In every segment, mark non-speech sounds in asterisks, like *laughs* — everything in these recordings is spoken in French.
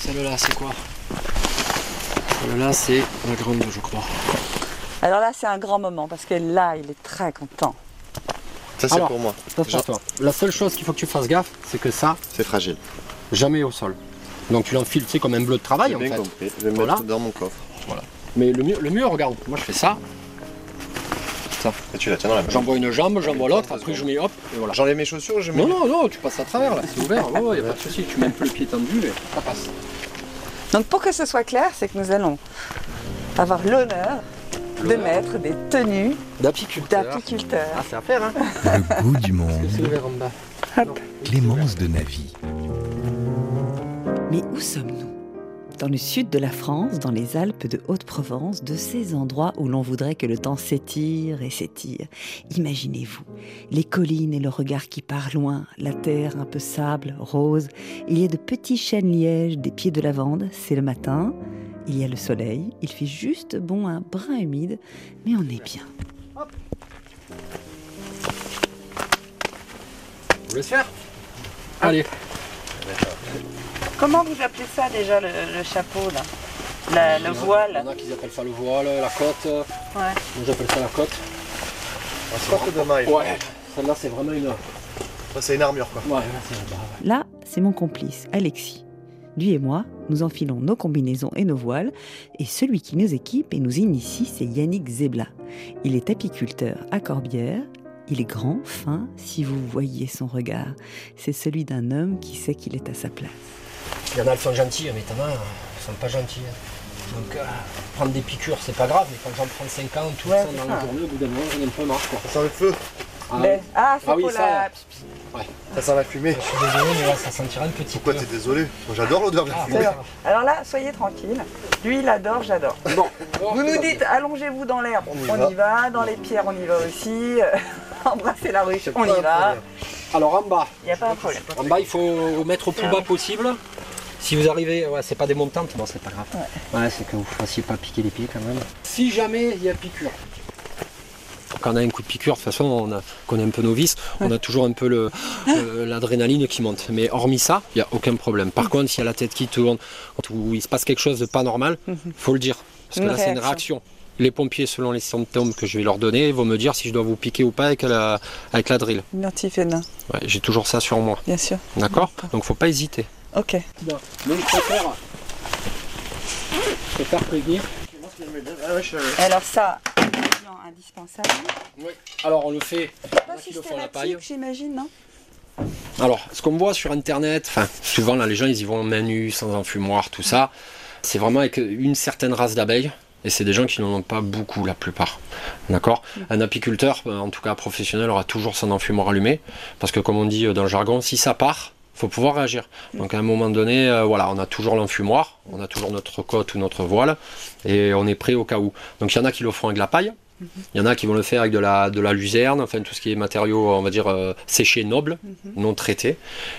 Celle-là, c'est quoi Celle-là, c'est la grande, je crois. Alors là, c'est un grand moment parce que là, il est très content. Ça, c'est pour moi. Attention, La seule chose qu'il faut que tu fasses gaffe, c'est que ça, C'est fragile. jamais au sol. Donc tu l'enfiles, tu sais, comme un bleu de travail J'ai en bien fait. compris. Je vais Voilà. mettre dans mon coffre. Mais le mieux, le mieux, regarde, moi je fais ça, Et tu la tiens dans la main. j'envoie une jambe, j'envoie l'autre, après je mets hop, et voilà. J'enlève mes chaussures je mets. Non, non, non, tu passes à travers là, c'est ouvert, ouais, ouais, y a pas de souci, tu mets un peu le pied tendu et ça passe. Donc pour que ce soit clair, c'est que nous allons avoir l'honneur de mettre des tenues D'apiculteur. d'apiculteurs. Ah, c'est à faire, hein Le goût du monde. C'est ouvert en bas. Clémence de Navy. Mais où sommes-nous? Dans le sud de la France, dans les Alpes de Haute-Provence, de ces endroits où l'on voudrait que le temps s'étire et s'étire. Imaginez-vous, les collines et le regard qui part loin, la terre un peu sable, rose. Il y a de petits chênes lièges, des pieds de lavande, c'est le matin. Il y a le soleil, il fait juste bon un brin humide, mais on est bien. Vous laissez faire? Allez. Comment vous appelez ça déjà le, chapeau là? Y en a- Il y en a qui appellent ça le voile, la côte. Ouais. Moi j'appelle ça la côte. Un sorte de maille. Ouais. Celle-là c'est vraiment une. C'est une armure quoi. là c'est bah, ouais. Là, c'est mon complice, Alexis. Lui et moi, nous enfilons nos combinaisons et nos voiles, et celui qui nous équipe et nous initie, c'est Yannick Zebla. Il est apiculteur à Corbière. Il est grand, fin, si vous voyez son regard. C'est celui d'un homme qui sait qu'il est à sa place. Il y en a, elles sont gentilles, mais t'en as, elles sont pas gentilles. Donc euh, prendre des piqûres c'est pas grave, mais quand j'en prends 50 tout Ouais, ça dans ça. la journée, au bout d'un moment j'en ai un peu marre quoi. Ça sent le feu. Ah, Mais- ah, c'est Ah oui, ça, la... Ça sent la fumée. Je suis désolé, mais là ça sentira un petit Pourquoi peu. t'es désolé Moi, J'adore l'odeur de la Ah, fumée. ouais. Alors là, soyez tranquille. Lui, il adore, j'adore. Bon, Vous nous dites, allongez-vous dans l'herbe. On y On va. y va. Dans les pierres, on y va aussi. *laughs* Embrassez la ruche, on y va. problème. Alors en bas, Il n'y a pas un problème. en bas il faut mettre au plus bas possible. Si vous arrivez, ouais, c'est pas des montantes, bon c'est pas grave. Ouais, c'est que vous fassiez pas piquer les pieds quand même. Si jamais il y a piqûre. Quand on a un coup de piqûre, de toute façon, on a, connaît un peu nos vices, on a toujours un peu le- l'adrénaline qui monte. Mais hormis ça, il n'y a aucun problème. Par contre, s'il y a la tête qui tourne, ou il se passe quelque chose de pas normal, faut le dire. Parce que Une là, c'est une réaction. Les pompiers, selon les symptômes que je vais leur donner, vont me dire si je dois vous piquer ou pas avec la, avec la drill. Ouais, J'ai toujours ça sur moi. bien sûr. D'accord Donc faut pas hésiter. Ok. Donc je préfère, je préfère prévenir. Ah ouais, je suis- Alors ça, indispensable. Alors on le fait. Pas systématique, j'imagine, non? Alors ce qu'on voit sur internet, enfin souvent là les gens ils y vont en main nue, sans enfumoir, tout ça. C'est vraiment avec une certaine race d'abeilles. Et c'est des gens qui n'en ont pas beaucoup la plupart. D'accord? Un apiculteur, en tout cas professionnel, aura toujours son enfumoir allumé. Parce que comme on dit euh, dans le jargon, si ça part, faut pouvoir réagir. Donc à un moment donné, euh, voilà, on a toujours l'enfumoir, on a toujours notre cote ou notre voile, et on est prêt au cas où. Donc il y en a qui le font avec la paille, il y en a qui vont le faire avec de la, de la luzerne, enfin tout ce qui est matériaux, on va dire, euh, séchés nobles, non traités.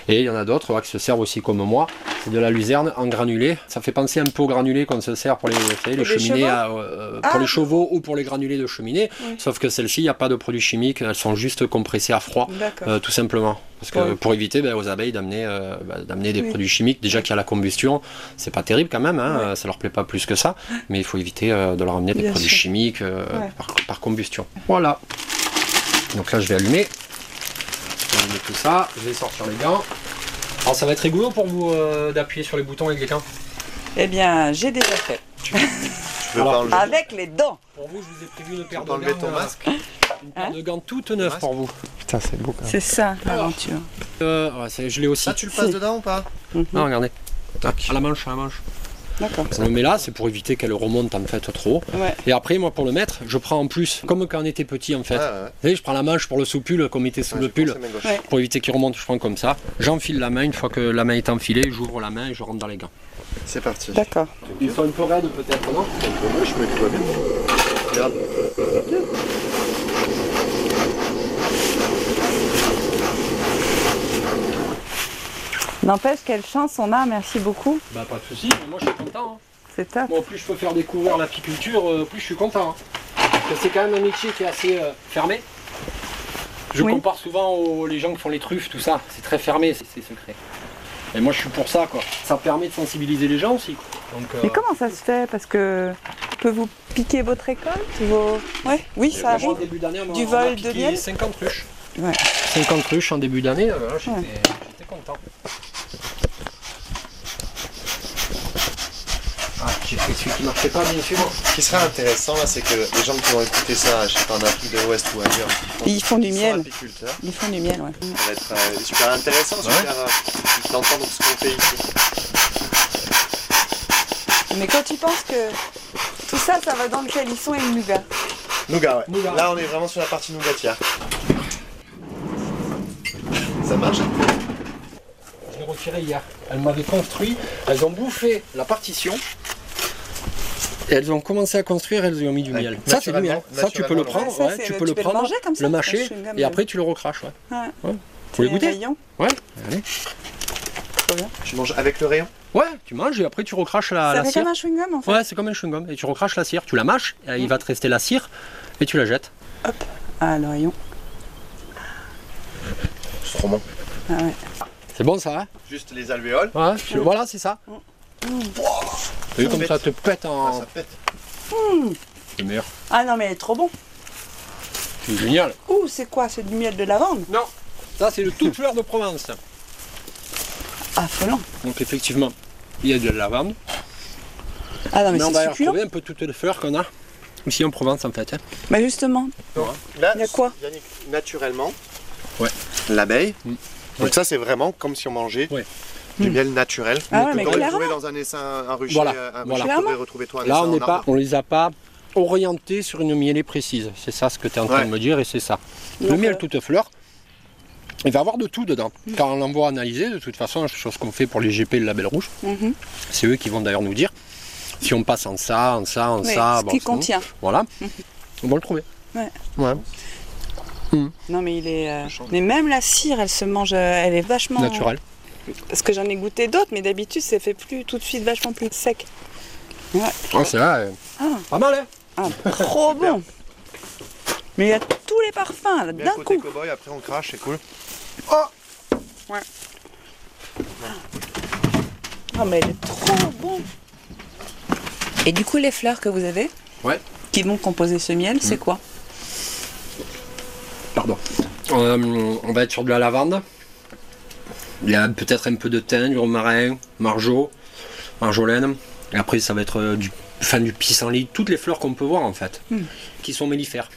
Et il y en a d'autres qui se servent aussi comme moi, c'est de la luzerne en granulé. Ça fait penser un peu aux granulés qu'on se sert pour les, savez, les cheminées, à, euh, Ah. pour les chevaux ou pour les granulés de cheminée. Oui. Sauf que celles-ci, il n'y a pas de produits chimiques, elles sont juste compressées à froid. Euh, tout simplement. Parce que pour éviter ben, aux abeilles d'amener euh, ben, des Oui. produits chimiques, déjà qu'il y a la combustion, c'est pas terrible quand même, hein, euh, ça leur plaît pas plus que ça, mais il faut éviter euh, de leur amener des produits chimiques euh, Ouais. par, par combustion. Voilà. Donc là je vais allumer. Je vais allumer tout ça, je vais sortir les gants. Alors ça va être rigolo pour vous euh, d'appuyer sur les boutons avec les gants? Eh bien, j'ai déjà fait. Tu veux Alors, pas enlever Avec les dents. Pour vous, je vous ai prévu une paire Tu de gants, ton euh, masque? une paire Hein? de gants toute neuve pour vous. Putain, c'est beau quand même. C'est ça, l'aventure. Euh, ouais, je l'ai aussi. Ça, tu le passes dedans ou pas? Non, regardez. Tac. À la manche, à la manche. D'accord. On le met là, c'est pour éviter qu'elle remonte en fait trop. Ouais. Et après, moi, pour le mettre, je prends en plus, comme quand on était petit en fait. Ouais. Vous savez, je prends la manche pour le sous-pull qu'on mettait sous le pull pour éviter qu'il remonte. Je prends comme ça. J'enfile la main. Une fois que la main est enfilée, j'ouvre la main et je rentre dans les gants. C'est parti. D'accord. Ils sont un peu raides peut-être, non? Un peu moche, mais tout va bien. Regarde. N'empêche, quelle chance on a, merci beaucoup. Bah, pas de soucis, moi je suis content. hein. C'est top. Moi, plus je peux faire découvrir l'apiculture, euh, plus je suis content. hein. C'est quand même un métier qui est assez euh, fermé. Je Oui. compare souvent aux les gens qui font les truffes, tout ça. C'est très fermé, c'est secret. Et moi je suis pour ça quoi. Ça permet de sensibiliser les gens aussi. Donc, euh, Mais comment ça se fait? Parce que peut vous piquer votre récolte vos... ouais. Oui, ça moi, arrive. en début d'année, on m'a- Du on vol de piqué miel 50 ruches. Ouais. 50 ruches en début d'année, euh, voilà, j'étais Ouais. j'étais content. Ah, j'ai fait celui qui marchait pas bien sûr. Ce qui serait intéressant là, c'est que les gens qui vont écouter ça, je sais pas, en Afrique de l'Ouest ou ailleurs, Ils font du miel. Ils font du miel, ouais. ça va être euh, super intéressant, super euh, d'entendre ce qu'on fait ici. Mais quand tu penses que tout ça, ça va dans le calisson et le nougat. Nougat, ouais. Nougat. Là, on est vraiment sur la partie nougatière. Ça marche Je l'ai retiré hier. Elles m'avaient construit, elles ont bouffé la partition. Et elles ont commencé à construire, elles y ont mis du Ouais, miel. Ça c'est du miel. Ça tu peux le prendre, ouais. c'est tu le- peux le prendre, manger comme ça, le le mâcher, et après tu le recraches. Ouais. Ouais. Ouais. Faut les C'est goûter rayon. Ouais. Allez. Tu manges avec le rayon Ouais, tu manges et après tu recraches la, cire. comme un chewing-gum en fait. Ouais, c'est comme un chewing-gum. Et tu recraches la cire, tu la mâches, et il va te rester la cire, et tu la jettes. Ah, le rayon. C'est trop bon. Ah ouais. C'est bon ça, hein? Juste les alvéoles. Ouais, tu- voilà, c'est ça. T'as vu comme ça te pète Ah, en. ça pète. C'est meilleur. Ah non, mais elle est trop bon. C'est génial. Ouh, c'est quoi C'est du miel de lavande? Non, ça c'est le toute fleur de Provence. Affolant. Donc effectivement, il y a de la lavande. Ah non, mais, Mais on va y c'est succulent. retrouver un peu toutes les fleurs qu'on a ici en Provence en fait. hein. Bah justement, Là, Il y a quoi? Yannick, naturellement, Ouais. l'abeille. Mm. Donc Ouais. ça, c'est vraiment comme si on mangeait Ouais. Du Mm. miel naturel. Ah ouais, mais retrouvé dans un essaim, un rucher, Voilà, euh, un voilà. rucher retrouvé toi, un Là on n'est pas, on les a pas orientés sur une mielée précise. C'est ça ce que tu es en train Ouais. de me dire et c'est ça. le miel euh, toute fleur, il va avoir de tout dedans. Quand on l'envoie analyser, de toute façon, chose qu'on fait pour les GP et le label rouge, mhm. c'est eux qui vont d'ailleurs nous dire si on passe en ça, en ça, en Oui, ça. ce bon, qui contient. Voilà. On va le trouver. Ouais. Ouais. Non, mais il est. euh, Mais même la cire, elle se mange. Elle est vachement. Naturel. Parce que j'en ai goûté d'autres, mais d'habitude, ça fait plus tout de suite vachement plus sec. Ah, c'est vrai. Ah. Pas mal, hein Ah, trop *laughs* bon. Mais il y a tous les parfums là, d'un côté coup. cowboy, après on crache, c'est cool. Ah, mais elle est trop bon. Et du coup, les fleurs que vous avez, Ouais. qui vont composer ce miel, c'est quoi? Pardon. Euh, on va être sur de la lavande. Il y a peut-être un peu de thym, du romarin, margeau, marjolaine. Et après, ça va être euh, du, enfin, du pissenlit, toutes les fleurs qu'on peut voir en fait, Hmm. qui sont mellifères.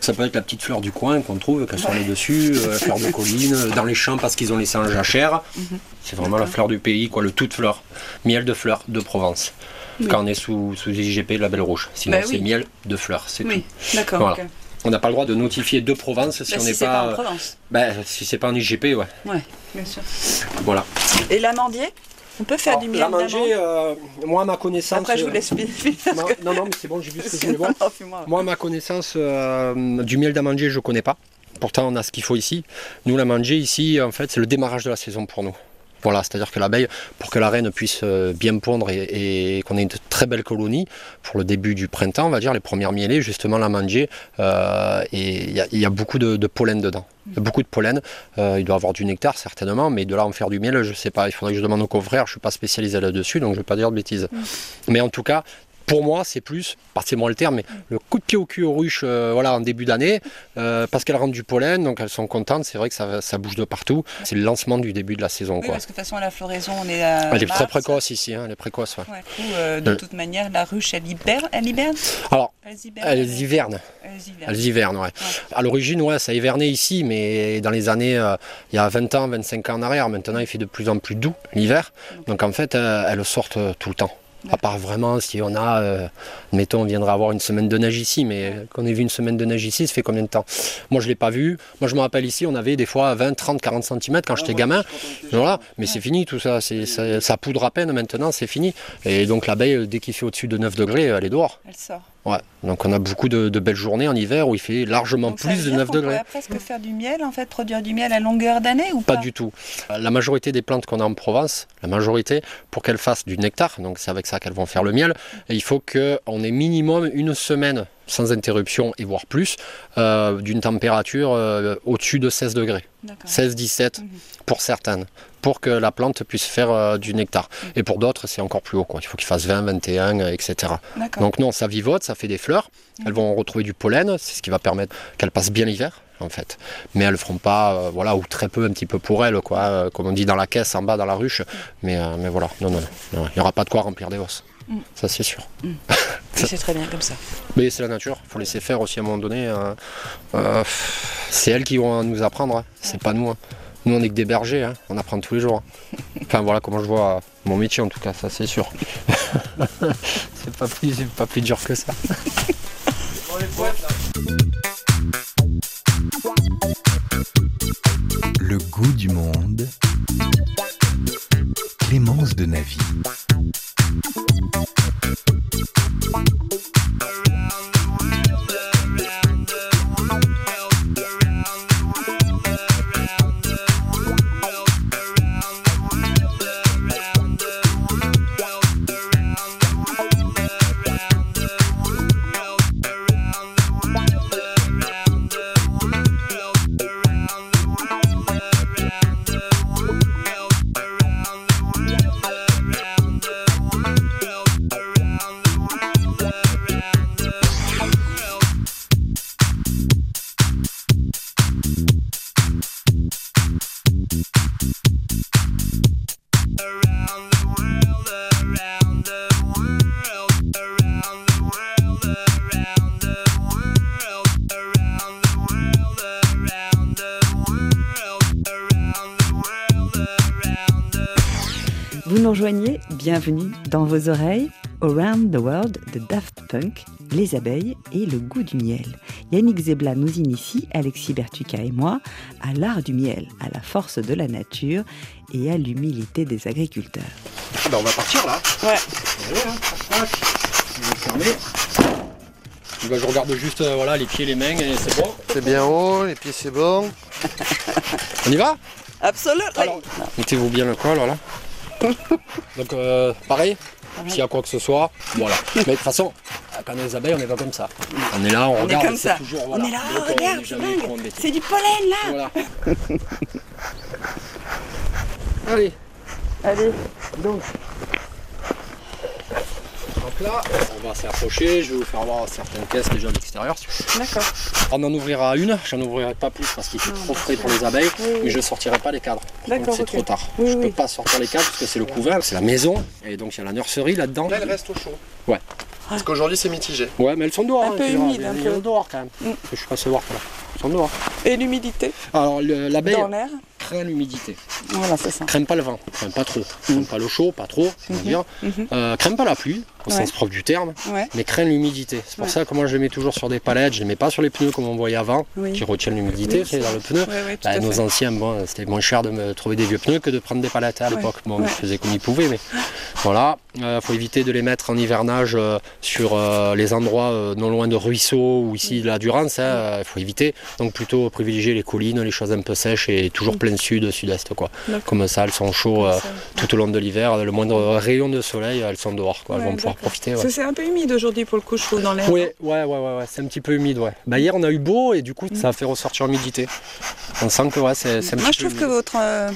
Ça peut être la petite fleur du coin qu'on trouve, qu'elle soit les dessus, euh, fleur de colline, euh, dans les champs parce qu'ils ont laissé en jachère. C'est vraiment la fleur du pays, quoi, le toute fleur. Miel de fleurs de Provence. Oui. Quand on est sous, sous IGP, label rouge. Sinon, Bah c'est oui. miel de fleurs, c'est Oui, tout. d'accord. Voilà. On n'a pas le droit de notifier de Provence si Bah, on n'est pas... pas. en Provence. Bah, si c'est pas en IGP, ouais. Ouais, bien sûr. Voilà. Et l'amandier On peut faire du miel manger, euh, moi, à ma connaissance. Après, je vous euh, laisse finir. *laughs* Non, non, non, mais c'est bon, j'ai vu ce que je voulais *laughs* voir. Moi, à ma connaissance, euh, du miel d'amandier, je connais pas. Pourtant, on a ce qu'il faut ici. Nous, l'amandier, ici, en fait, c'est le démarrage de la saison pour nous. Voilà, c'est-à-dire que l'abeille, pour que la reine puisse euh, bien pondre et, et qu'on ait une très belle colonie, pour le début du printemps, on va dire, les premières mielées, justement, l'amandier, euh, et il y, a- il y a beaucoup de, de pollen dedans. Il y a Beaucoup de pollen. Euh, il doit avoir du nectar, certainement, mais de là en faire du miel, je sais pas. Il faudrait que je demande au confrère, je suis pas spécialisé là-dessus, donc je vais pas dire de bêtises. Mais en tout cas, pour moi, c'est plus, partez-moi le terme, mais le coup de pied au cul aux ruches euh, voilà, en début d'année, euh, parce qu'elles rentrent du pollen, donc elles sont contentes, c'est vrai que ça, ça bouge de partout. C'est le lancement du début de la saison. Oui, Quoi. parce que de toute façon, la floraison, on est à. Elle est très précoce ici, hein, elle est précoce. ouais. Ouais, coup, euh, de toute manière, la ruche, elle hiberne. Elle hiberne? Alors, Elles hibernent elles hivernent. Elles hivernent, ouais. À l'origine, ouais, ça hivernait ici, mais dans les années, il y a 20 ans, 25 ans en arrière, maintenant il fait de plus en plus doux l'hiver. Donc en fait, elles sortent tout le temps. À part vraiment si on a, euh, mettons, on viendra avoir une semaine de neige ici, mais qu'on ait vu une semaine de neige ici, ça fait combien de temps? Moi je ne l'ai pas vu. Moi je me rappelle ici, on avait des fois 20, 30, 40 cm quand j'étais gamin. Voilà, mais c'est fini tout ça. Ça, ça poudre à peine maintenant, c'est fini. Et donc l'abeille, dès qu'il fait au-dessus de 9 degrés, elle est dehors. Elle sort. Ouais. Donc on a beaucoup de, de belles journées en hiver où il fait largement Donc, plus de dire 9 qu'on degrés. pourrait presque faire du miel, en fait, produire du miel à longueur d'année ou pas Pas du tout. La majorité des plantes qu'on a en Provence, la majorité, pour qu'elles fassent du nectar, donc c'est avec ça qu'elles vont faire le miel, et il faut qu'on ait minimum une semaine sans interruption et voire plus, euh, d'une température euh, au-dessus de 16 degrés. D'accord. 16-17 Mhm. pour certaines, pour que la plante puisse faire euh, du nectar. Et pour d'autres, c'est encore plus haut. Quoi. Il faut qu'il fasse 20, 21, euh, etc. Donc non, ça vivote, ça fait des fleurs. Elles vont retrouver du pollen, c'est ce qui va permettre qu'elles passent bien l'hiver, en fait. Mais elles ne feront pas, euh, voilà, ou très peu, un petit peu pour elles, quoi. euh, comme on dit dans la caisse, en bas, dans la ruche. Mais, euh, mais voilà, non, non, non, il n'y aura pas de quoi remplir des hausses. Mm. Ça, c'est sûr. *laughs* Et c'est très bien comme ça. Mais c'est la nature, il faut laisser faire aussi à un moment donné. c'est elles qui vont nous apprendre, hein. c'est pas nous. hein. Nous on est que des bergers, hein. on apprend tous les jours. hein. Enfin voilà comment je vois mon métier en tout cas, ça c'est sûr. *laughs* c'est pas plus, c'est pas plus dur que ça. Bienvenue dans vos oreilles, Around the World de Daft Punk, les abeilles et le goût du miel. Yannick Zebla nous initie, Alexis Bertuca et moi, à l'art du miel, à la force de la nature et à l'humilité des agriculteurs. Ah bah, on va partir là. Ouais. Bah, je regarde juste euh, voilà, les pieds, les mains et c'est bon. C'est bien haut, les pieds c'est bon. On y va? Absolument. Mettez-vous bien le col, voilà. Donc, euh, pareil, s'il y a quoi que ce soit, voilà. Mais de toute façon, quand on est les abeilles, on n'est pas comme ça. On est là, on, On est regarde. comme c'est ça. Toujours, On est là, Donc, regarde, c'est du pollen là. Voilà. *laughs* Allez, Allez, donc. Donc là, on va s'approcher. Je vais vous faire voir certaines caisses déjà de l'extérieur. D'accord. On en ouvrira une, j'en ouvrirai pas plus parce qu'il fait trop frais pour les abeilles, Oui, oui. mais je sortirai pas les cadres. D'accord, Donc c'est trop tard. Oui, je oui. peux pas sortir les cadres parce que c'est le couvain, c'est la maison, et donc il y a la nurserie là-dedans. Là, elle reste au chaud. Ouais. Parce qu'aujourd'hui, c'est mitigé. Ouais, mais elles sont dehors. Un hein, peu humide, elles peu. sont dehors quand même. Mm. Je suis passé voir à l'heure. Elles sont dehors. Et l'humidité? Alors le- l'abeille dans l'air craint l'humidité, Voilà, c'est ça. craint pas le vent, craint pas trop, craint pas le chaud, pas trop, on va dire. Mhm. Euh, craint pas la pluie, au Ouais. sens propre du terme, Ouais. mais craint l'humidité. C'est pour Ouais. ça que moi je les mets toujours sur des palettes, je les mets pas sur les pneus comme on voyait avant, Oui. qui retiennent l'humidité Oui, c'est dans le pneu. Bah, nos fait. anciens, bon, c'était moins cher de me trouver des vieux pneus que de prendre des palettes à l'époque. Bon, ils faisaient comme ils pouvaient, mais *laughs* voilà. Il faut éviter de les mettre en hivernage euh, sur euh, les endroits euh, non loin de ruisseaux ou ici de la Durance. Il faut éviter. Donc plutôt privilégier les collines, les choses un peu sèches et toujours plein sud, sud-est. quoi. Comme ça, elles sont chaudes euh, tout au long de l'hiver. Le moindre rayon de soleil, elles sont dehors. Quoi. Elles vont pouvoir profiter. ouais. C'est un peu humide aujourd'hui pour le coup, je trouve, dans l'air. Oui, ouais, ouais, ouais, ouais, c'est un petit peu humide, ouais. Bah hier on a eu beau et du coup ça a fait ressortir l'humidité. On sent que ouais, c'est un Moi, petit je peu trouve que votre, euh,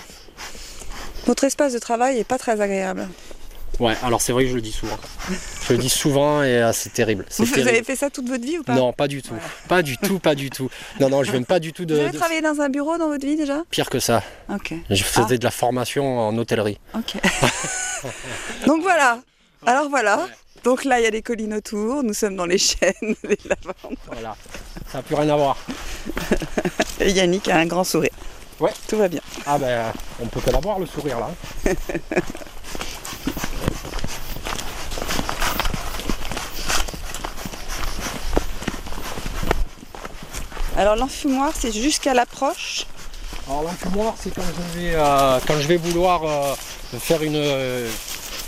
votre espace de travail est pas très agréable. Ouais, alors c'est vrai que je le dis souvent. je le dis souvent et euh, c'est terrible. Vous, terrible. avez fait ça toute votre vie ou pas Non, pas du tout. Pas du tout, pas du tout. Non, non, je viens pas du tout de, Vous avez de- travaillé dans un bureau dans votre vie déjà pire que ça. Ok. Je faisais Ah. de la formation en hôtellerie. Ok. *laughs* Donc voilà. Alors voilà. Donc là, il y a des collines autour. Nous sommes dans les *laughs* chênes, les lavandes. Voilà. Ça n'a plus rien à voir. *laughs* Et Yannick a un grand sourire. Ouais. Tout va bien. Ah ben, on peut que l'avoir le sourire là. Alors l'enfumoir, c'est jusqu'à l'approche. Alors l'enfumoir, c'est quand je vais, euh, quand je vais vouloir euh, faire une euh,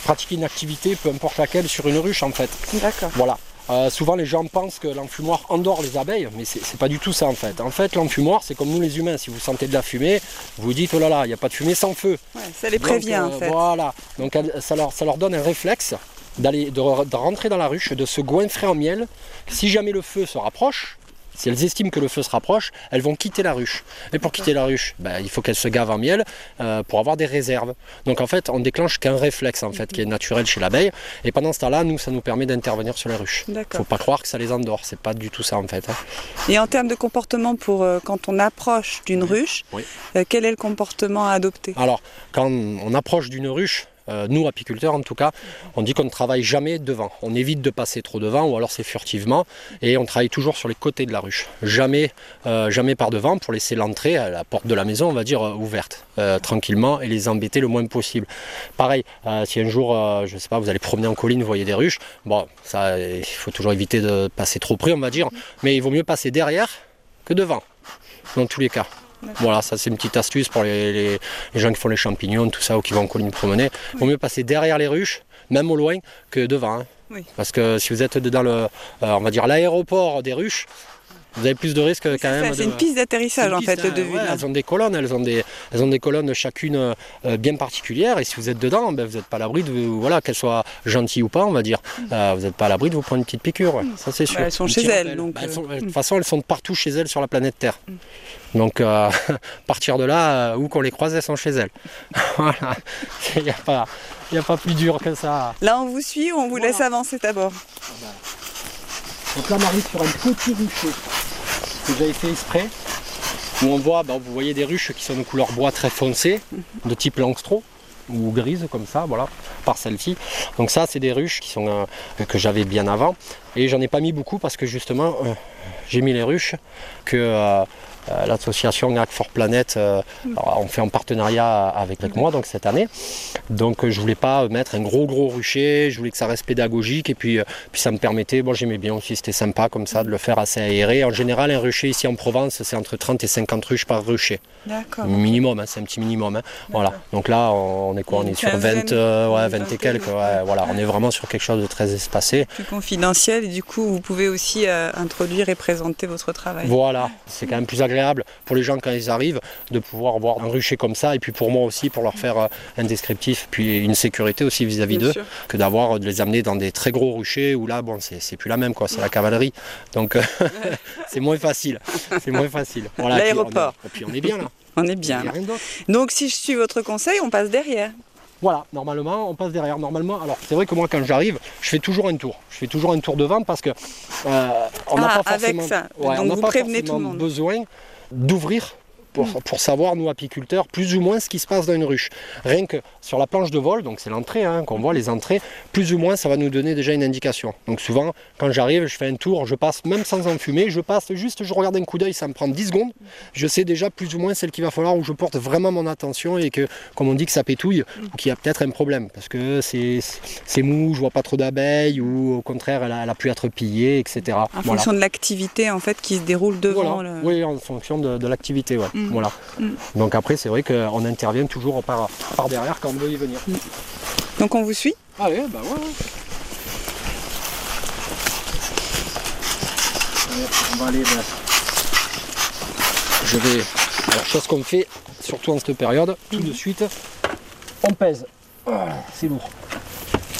pratiquer une activité, peu importe laquelle, sur une ruche en fait. D'accord. Voilà. Euh, souvent les gens pensent que l'enfumoir endort les abeilles, mais c'est pas du tout ça en fait. En fait, l'enfumoir, c'est comme nous les humains. Si vous sentez de la fumée, vous vous dites oh là là, il n'y a pas de fumée sans feu. Ouais, ça les Donc, prévient euh, en fait. Voilà. Donc ça leur, ça leur donne un réflexe d'aller de, de rentrer dans la ruche, de se goinfrer en miel. Si jamais le feu se rapproche, si elles estiment que le feu se rapproche, elles vont quitter la ruche. Et pour quitter la ruche, ben, il faut qu'elles se gavent en miel euh, pour avoir des réserves. Donc en fait, on déclenche qu'un réflexe en fait qui est naturel chez l'abeille. Et pendant ce temps-là, nous, ça nous permet d'intervenir sur les ruches. Faut D'accord. pas croire que ça les endort. C'est pas du tout ça en fait. hein. Et en termes de comportement, pour euh, quand on approche d'une ruche, Oui. euh, quel est le comportement à adopter? Alors, quand on approche d'une ruche, euh, nous apiculteurs en tout cas, on dit qu'on ne travaille jamais devant. On évite de passer trop devant ou alors c'est furtivement et on travaille toujours sur les côtés de la ruche. Jamais, euh, jamais par devant pour laisser l'entrée à la porte de la maison, on va dire, euh, ouverte tranquillement et les embêter le moins possible. Pareil, si un jour, je sais pas, vous allez promener en colline, vous voyez des ruches, bon, ça, il faut toujours éviter de passer trop près, on va dire, mais il vaut mieux passer derrière que devant, dans tous les cas. Voilà, ça c'est une petite astuce pour les, les- les gens qui font les champignons, tout ça, ou qui vont en colline promener. Il vaut mieux passer derrière les ruches, même au loin, que devant. hein. Oui. Parce que si vous êtes dans le, euh, on va dire l'aéroport des ruches, vous avez plus de risques quand même. de- c'est une piste d'atterrissage en fait, hein, ouais, elles ont des colonnes, elles ont des, elles ont des colonnes chacune euh, bien particulières. Et si vous êtes dedans, ben, vous n'êtes pas à l'abri de, voilà, qu'elles soient gentilles ou pas, on va dire. Euh, vous n'êtes pas à l'abri de vous prendre une petite piqûre. ouais. Ça c'est sûr. Bah, elles sont chez elles, rappel. donc, Bah, elles sont- de toute façon, elles sont partout chez elles sur la planète Terre. Donc, euh, à *laughs* partir de là, euh, où qu'on les croise, elles sont chez elles. *laughs* voilà. Il n'y a, pas- y a pas plus dur que ça. Là, on vous suit ou on vous Voilà. laisse avancer d'abord Donc là, on arrive sur un petit rucher que j'avais fait exprès, où on voit, bah, vous voyez des ruches qui sont de couleur bois très foncé, de type langstro ou grise comme ça, voilà, par celle-ci. Donc ça, c'est des ruches qui sont euh, que j'avais bien avant, et j'en ai pas mis beaucoup parce que justement, euh, j'ai mis les ruches que euh, l'association Hack for Planet euh, alors, on fait en partenariat avec, avec moi donc cette année. Donc euh, je voulais pas mettre un gros gros rucher, je voulais que ça reste pédagogique et puis, euh, puis ça me permettait, bon j'aimais bien aussi, c'était sympa comme ça de le faire assez aéré. En général un rucher ici en Provence c'est entre 30 et 50 ruches par rucher. D'accord. Minimum, hein, c'est un petit minimum. hein. Voilà. Donc là on est quoi? On est sur quinzaine, 20, euh, ouais, une 20 et quelques. ouais, voilà. On est vraiment sur quelque chose de très espacé. Plus confidentiel et du coup, vous pouvez aussi euh, introduire et présenter votre travail. Voilà, c'est quand même plus agréable pour les gens quand ils arrivent de pouvoir voir un rucher comme ça et puis pour moi aussi pour leur faire euh, un descriptif puis une sécurité aussi vis-à-vis d'eux que d'avoir de les amener dans des très gros ruchers où là bon c'est c'est plus la même quoi, c'est la cavalerie. Donc euh, *laughs* c'est moins facile. C'est moins facile. Voilà, puis L'aéroport. Et puis on est bien là. On est bien. d'autre. Donc, si je suis votre conseil, on passe derrière. Voilà, normalement, on passe derrière. Normalement, alors c'est vrai que moi, quand j'arrive, je fais toujours un tour. Je fais toujours un tour de vente parce que euh, on n'a Ah, pas avec forcément, ça. ouais, Donc on vous pas prévenez forcément tout le monde. besoin d'ouvrir pour, pour savoir, nous apiculteurs, plus ou moins ce qui se passe dans une ruche. Rien que sur la planche de vol, donc c'est l'entrée, hein, qu'on voit les entrées, plus ou moins ça va nous donner déjà une indication. Donc souvent, quand j'arrive, je fais un tour, je passe même sans enfumer, je passe juste, je regarde un coup d'œil, ça me prend 10 secondes. Je sais déjà plus ou moins celle qu'il va falloir où je porte vraiment mon attention et que, comme on dit, que ça pétouille ou qu'il y a peut-être un problème parce que c'est mou, je vois pas trop d'abeilles ou au contraire elle a, elle a pu être pillée, etc. En Voilà. fonction de l'activité en fait qui se déroule devant Voilà. le. Oui, en fonction de, de l'activité, ouais. Mm. Voilà. Mm. Donc après, c'est vrai qu'on intervient toujours par, par derrière quand on veut y venir. Donc on vous suit Allez, bah ouais. on va aller. ben, Je vais. Alors, chose qu'on fait, surtout en cette période, tout de suite, on pèse. Ah, c'est lourd.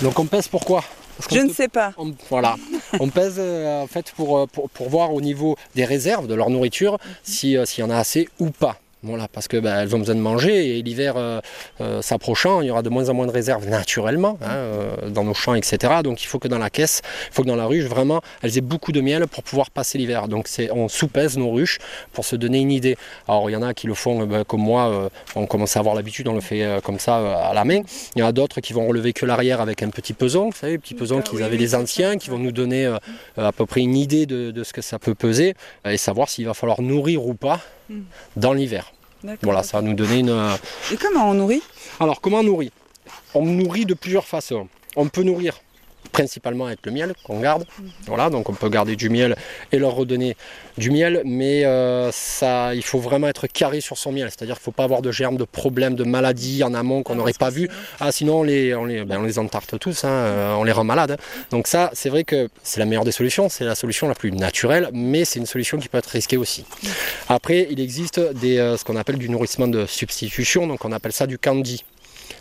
Donc on pèse pourquoi? Parce Je ne sais pas. on- voilà. On pèse euh, en fait pour, euh, pour, pour voir au niveau des réserves de leur nourriture si, euh, s'il y en a assez ou pas. Voilà, parce que bah, elles ont besoin de manger et l'hiver euh, euh, s'approchant, il y aura de moins en moins de réserves naturellement hein, euh, dans nos champs, etc. Donc il faut que dans la caisse, il faut que dans la ruche, vraiment, elles aient beaucoup de miel pour pouvoir passer l'hiver. Donc on sous-pèse nos ruches pour se donner une idée. Alors il y en a qui le font bah, comme moi, on commence à avoir l'habitude, on le fait comme ça à la main. Il y en a d'autres qui vont relever que l'arrière avec un petit peson, vous savez, petit peson qu'ils avaient les anciens, qui vont nous donner à peu près une idée de, de ce que ça peut peser et savoir s'il va falloir nourrir ou pas Mm. dans l'hiver. Voilà, ça va nous donner une. euh, Et comment on nourrit? Alors, comment on nourrit? On nourrit de plusieurs façons. On peut nourrir principalement avec le miel qu'on garde. Voilà, donc on peut garder du miel et leur redonner du miel, mais euh, ça, il faut vraiment être carré sur son miel. C'est-à-dire qu'il ne faut pas avoir de germes, de problèmes, de maladies en amont qu'on n'aurait pas vu. Ah, sinon on les, on les, ben, on les entarte tous, hein, euh, on les rend malades. hein. Donc ça, c'est vrai que c'est la meilleure des solutions, c'est la solution la plus naturelle, mais c'est une solution qui peut être risquée aussi. Après, il existe des, euh, ce qu'on appelle du nourrissement de substitution, donc on appelle ça du candy.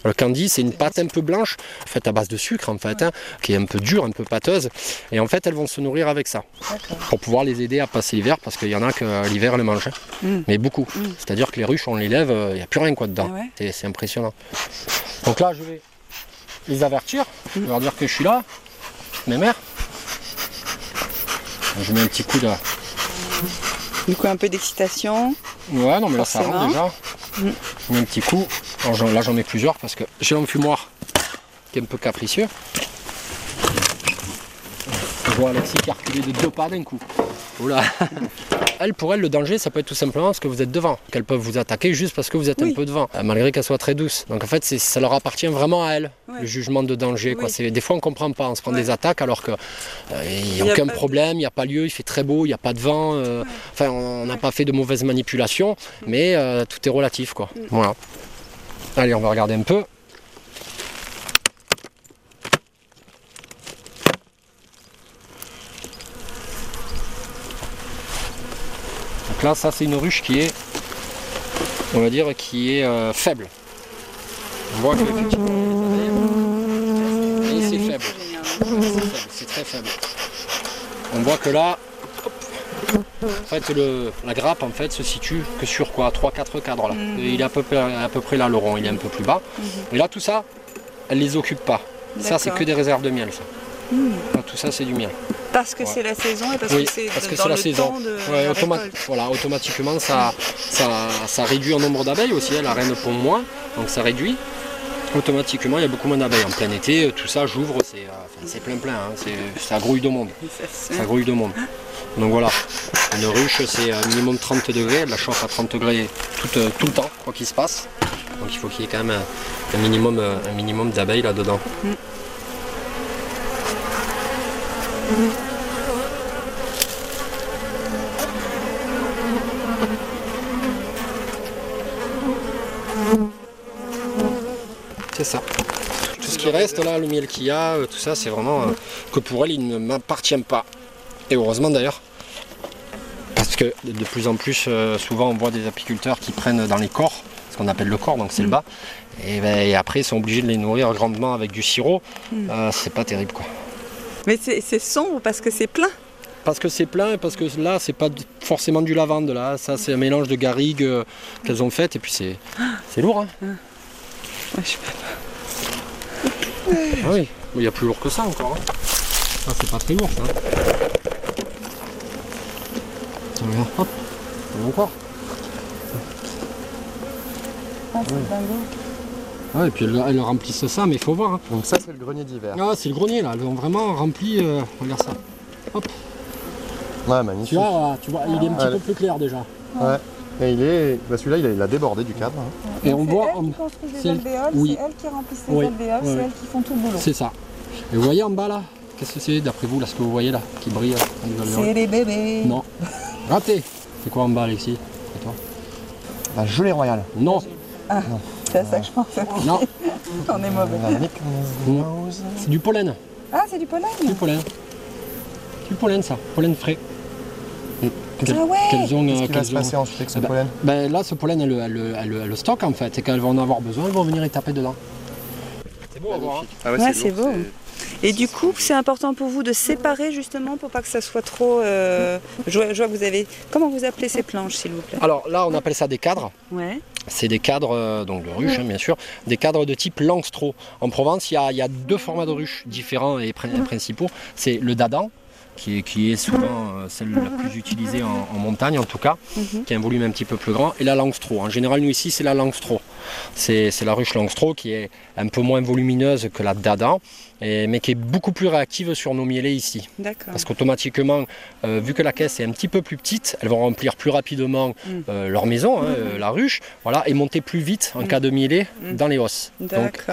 Le candy, c'est une pâte un peu blanche, faite à base de sucre en fait, hein, qui est un peu dure, un peu pâteuse. Et en fait, elles vont se nourrir avec ça pour pouvoir les aider à passer l'hiver parce qu'il y en a que euh, l'hiver elles mangent. hein. Mm. Mais beaucoup. Mm. C'est-à-dire que les ruches, on les lève, il n'y a plus rien quoi dedans. Ah ouais C'est- impressionnant. Donc là, je vais les avertir, je vais leur dire que je suis là, mes mères. Je mets un petit coup de. Du coup, un peu d'excitation. Ouais, non, mais là ça rentre déjà. Je mets un petit coup. Là, j'en mets plusieurs parce que j'ai l'enfumoir qui est un peu capricieux. Je vois Alexis qui a reculé de deux pas d'un coup. Oula *laughs* Elle, pour elle, le danger, ça peut être tout simplement parce que vous êtes devant. Qu'elles peuvent vous attaquer juste parce que vous êtes un peu devant, euh, malgré qu'elles soient très douces. Donc en fait, ça leur appartient vraiment à elles, Ouais. le jugement de danger. Quoi. Oui. C'est- Des fois, on comprend pas, on se prend Ouais. des attaques alors qu'il n'y y a a aucun pas problème, il n'y a pas lieu, il fait très beau, il n'y a pas de vent. euh, Enfin, on n'a Ouais. pas fait de mauvaises manipulations, mais euh, tout est relatif. Quoi. Mm. Voilà. Allez, on va regarder un peu. Donc là, ça c'est une ruche qui est, on va dire, qui est euh, faible. On voit que effectivement, et c'est faible. C'est très faible. On voit que là, en fait, le- la grappe en fait se situe que sur quoi? 3-4 cadres là. Mhm. Il est à peu, près, à peu près là, le rond, il est un peu plus bas. Et là, tout ça, elle les occupe pas. Ça, c'est que des réserves de miel. Ça. Mm. Là, tout ça, c'est du miel. Parce que Ouais. c'est la saison et parce Oui, que c'est parce que dans la le saison. temps de Ouais, la automa- récolte. voilà, automatiquement, ça, ça, ça réduit le nombre d'abeilles aussi. hein, La reine pond moins, donc ça réduit. Automatiquement, il y a beaucoup moins d'abeilles. En plein été, tout ça, j'ouvre, c'est euh, plein plein. hein, c'est- ça grouille de monde. *laughs* Ça grouille de monde. Donc voilà, une ruche, c'est euh, minimum 30 degrés. Elle la chauffe à 30 degrés tout, euh, tout le temps, quoi qu'il se passe. Donc il faut qu'il y ait quand même un, un minimum, un minimum d'abeilles là-dedans. C'est ça. Tout ce qui reste là, le miel qu'il y a, euh, tout ça, c'est vraiment euh, que pour elle, il ne m'appartient pas. Et heureusement d'ailleurs. Parce que de plus en plus, euh, souvent, on voit des apiculteurs qui prennent dans les corps, ce qu'on appelle le corps, donc c'est le bas. Et, ben, et après, ils sont obligés de les nourrir grandement avec du sirop. Euh, c'est pas terrible quoi. Mais c'est sombre parce que c'est plein? Parce que c'est plein et parce que là, c'est pas forcément du lavande. Là, ça, c'est un mélange de garrigues euh, qu'elles ont faites. Et puis, c'est c'est lourd. Hein Ouais, je sais pas. Ah oui, il y a plus lourd que ça encore. hein. Ça, c'est pas très lourd ça. Regarde, hop, encore. Ah, c'est. Ouais, et puis elles, elles remplissent ça, mais il faut voir. hein. Donc ça c'est le grenier d'hiver. Ah, c'est le grenier là, elles ont vraiment rempli. euh, regarde ça. Hop, Ouais, tu magnifique. vois, là, tu vois, il est un petit Ouais. peu plus clair déjà. Ouais. Et il est. Bah, celui-là il a, il a débordé du cadre. hein. Et on voit, elles on- qui construisent c'est les elle- alvéoles, oui. c'est elles qui remplissent les Oui, alvéoles, ouais, c'est ouais. elles qui font tout le boulot. c'est ça. Et vous voyez en bas là Qu'est-ce que c'est d'après vous là, ce que vous voyez là, qui brille C'est les bébés. Non. Raté. C'est quoi en bas, Alexis? Et toi? La gelée royale. Non, C'est à ça que je pensais. non, *laughs* On est mauvais. C'est du pollen. Ah, c'est du pollen Du pollen. Du pollen, ça. Pollen frais. Qu'elles- Ah ouais qu'elles ont, Qu'est-ce qui va se ont- passer ensuite avec ce Ah bah, pollen Ben là, ce pollen, elles, le- stockent en fait. Et quand elles vont en avoir besoin, elles vont venir y taper dedans. C'est beau à voir. hein. Ah Ouais, c'est beau. Et du coup, c'est important pour vous de séparer justement pour pas que ça soit trop. euh, Je, vois, je vois que vous avez. Comment vous appelez ces planches, s'il vous plaît? Alors là, on appelle ça des cadres. Ouais. C'est des cadres, euh, donc de ruches hein, bien sûr, des cadres de type Langstro. En Provence, il y a, il y a deux formats de ruches différents et prin- principaux. C'est le dadan, qui est, qui est souvent euh, celle la plus utilisée en, en montagne en tout cas, Mhm. qui a un volume un petit peu plus grand, et la Langstro. En général, nous ici, c'est la Langstro. C'est c'est la ruche Langstro qui est un peu moins volumineuse que la dadan, et- mais qui est beaucoup plus réactive sur nos mielés ici. Parce qu'automatiquement, euh, vu que la caisse est un petit peu plus petite, elles vont remplir plus rapidement Mm. euh, leur maison, hein, euh, la ruche, voilà, et monter plus vite en Mm. cas de mielé Mm. dans les hausses. Donc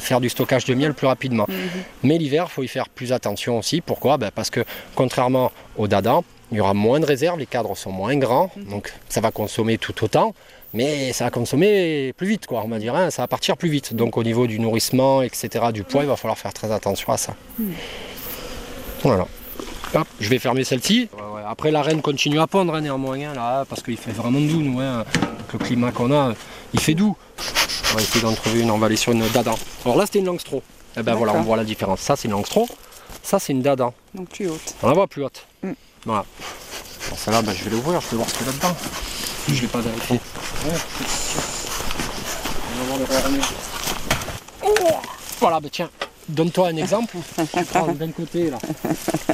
faire du stockage de miel plus rapidement. Mhm. Mais l'hiver, il faut y faire plus attention aussi. Pourquoi? Ben, Parce que contrairement au dada, il y aura moins de réserves, les cadres sont moins grands, Mm. donc ça va consommer tout autant. Mais ça va consommer plus vite, quoi, on va dire, hein, ça va partir plus vite. Donc au niveau du nourrissement, etc., du poids, il va falloir faire très attention à ça. Voilà. Hop, je vais fermer celle-ci. Après, la reine continue à pondre hein, néanmoins, hein, là, parce qu'il fait vraiment doux, nous, hein. Avec le climat qu'on a, il fait doux. On va essayer d'en trouver une, on va aller sur une dada. Alors là c'était une langstro. Et ben voilà, on voit la différence. Ça c'est une langstro, ça c'est une dada. Donc plus haute. On la voit plus haute. Mm. Voilà. Bon, celle-là, ben, je vais l'ouvrir, je vais voir ce qu'il y a là-dedans. Je l'ai pas vérifié. Voilà, ben tiens, donne-toi un exemple. Tu prends d'un côté là,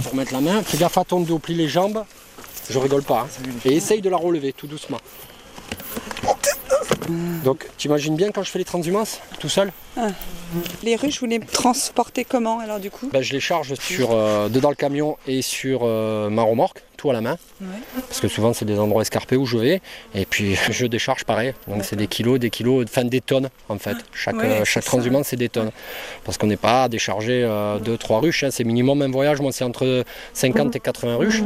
pour mettre la main. Fais gaffe à ton dos, plie les jambes. Je rigole pas. hein. Et essaye de la relever tout doucement. Donc, t'imagines bien quand je fais les transhumances, tout seul Les ruches, vous les transportez comment alors du coup ben, Je les charge sur, euh, dedans le camion et sur euh, ma remorque, tout à la main. Ouais. Parce que souvent c'est des endroits escarpés où je vais. Et puis *laughs* je décharge pareil. Donc c'est des kilos, des kilos, enfin des tonnes en fait. Chaque, Ouais, euh, c'est chaque ça. transhumance c'est des tonnes. Parce qu'on n'est pas à décharger 2-3 ruches. hein. C'est minimum un voyage. Moi c'est entre 50 et 80 ruches.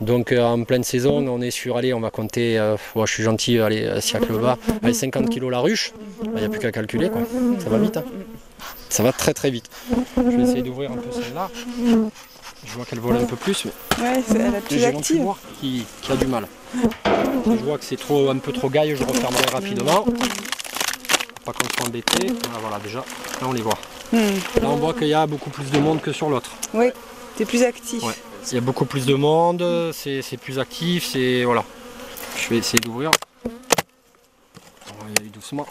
Donc euh, en pleine saison, on est sur, allez, on va compter, euh, je suis gentil, allez, euh, siècle bas, allez, 50 kilos la ruche, il n'y a plus qu'à calculer, quoi. ça va vite. hein. Ça va très très vite. Je vais essayer d'ouvrir un peu celle-là. Je vois qu'elle vole un peu plus, mais Ouais, c'est et plus j'ai active. qui, qui a du mal. Je vois que c'est trop, un peu trop gaille, je refermerai rapidement. Pas qu'on soit embêté. Ah, voilà, déjà, là on les voit. Hmm. Là on voit qu'il y a beaucoup plus de monde que sur l'autre. Oui, t'es plus actif. Ouais. Il y a beaucoup plus de monde, c'est plus actif, c'est. Voilà. Je vais essayer d'ouvrir. On va y aller doucement.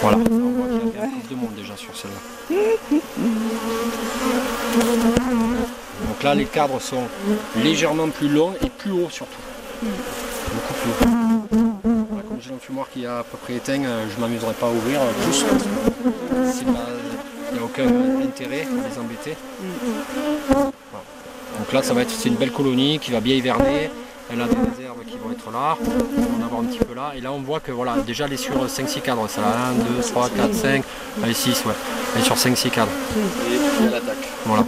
Voilà. On voit qu'il y a plus de monde déjà sur celle-là. Donc là, les cadres sont légèrement plus longs et plus hauts surtout. Beaucoup plus haut. L'enfumoir qui est à peu près éteint, euh, je m'amuserai pas à ouvrir euh, plus. Il n'y a aucun intérêt à les embêter. Voilà. Donc là, ça va être, c'est une belle colonie qui va bien hiverner. Elle a des réserves qui vont être là. On va en avoir un petit peu là. Et là, on voit que voilà, déjà, elle est sur 5-6 cadres. Ça 1, 2, 3, 4, 5. Elle est 6, ouais. Elle est sur 5-6 cadres. Et l'attaque. Voilà.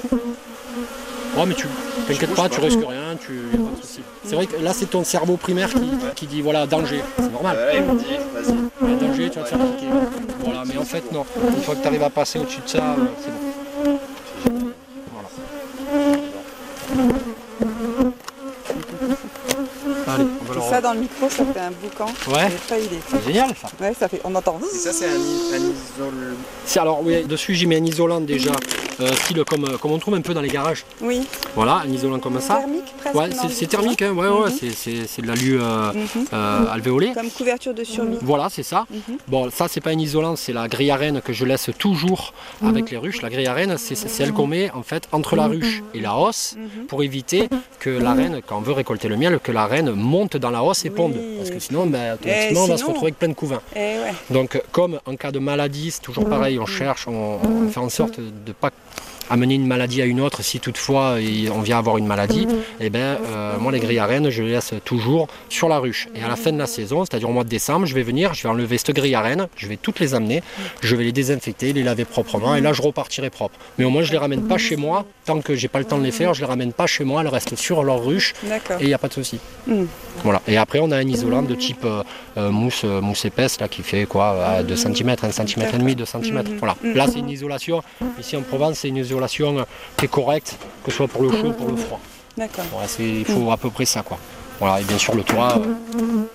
Ouais, mais tu t'inquiète pas, tu risques rien, tu y a pas de souci. C'est vrai que là, c'est ton cerveau primaire qui, qui dit voilà, danger. C'est normal. Ouais, il me dit, vas-y. Il y a danger, tu vas te faire piquer. Voilà, mais en fait, non. Une fois que tu arrives à passer au-dessus de ça, euh, c'est bon. Voilà. Allez, on va Et le ça dans le micro, ça fait un boucan. Ouais. J'ai pas idée. C'est génial ça. Ouais, ça fait. On entend. Et ça, c'est un, un isole. C'est alors oui, dessus j'ai mis un isolant déjà, euh, style comme, euh, comme on trouve un peu dans les garages. Oui. Voilà, un isolant comme ça. Thermique presque. Ouais, c'est- thermique, hein, ouais, ouais, Mhm. c'est- de l'alu euh, Mhm. euh, alvéolé. Comme couverture de survie. Voilà, c'est ça. Mhm. Bon, ça, c'est pas un isolant, c'est la grille à reine que je laisse toujours avec les ruches. La grille à reine, c'est celle qu'on met en fait entre la ruche et la hausse Mhm. pour éviter que la reine, quand on veut récolter le miel, que la reine monte dans la hausse et Oui. ponde. Parce que sinon, ben, automatiquement, on va se retrouver avec plein de couvains. Eh ouais. Donc, comme en cas de maladie, c'est toujours pareil, on cherche, on, on fait en sorte de ne pas amener une maladie à une autre si toutefois on vient avoir une maladie, et ben euh, moi les grilles à rennes je les laisse toujours sur la ruche. Et à la fin de la saison, c'est-à-dire au mois de décembre, je vais venir, je vais enlever cette grille à rennes, je vais toutes les amener, je vais les désinfecter, les laver proprement et là je repartirai propre. Mais au moins je les ramène pas chez moi, tant que j'ai pas le temps de les faire, je les ramène pas chez moi, elles restent sur leur ruche et il n'y a pas de souci. Mm. Voilà. Et après, on a un isolant de type euh, euh, mousse, mousse épaisse là, qui fait quoi 2 cm, 1 cm et demi, 2 cm. Mhm. Voilà. Mhm. Là, c'est une isolation. Ici en Provence, c'est une isolation euh, qui est correcte, que ce soit pour le chaud ou pour le froid. D'accord. Voilà, c'est- il faut à peu près ça. Quoi. Voilà. Et bien sûr, le toit, euh,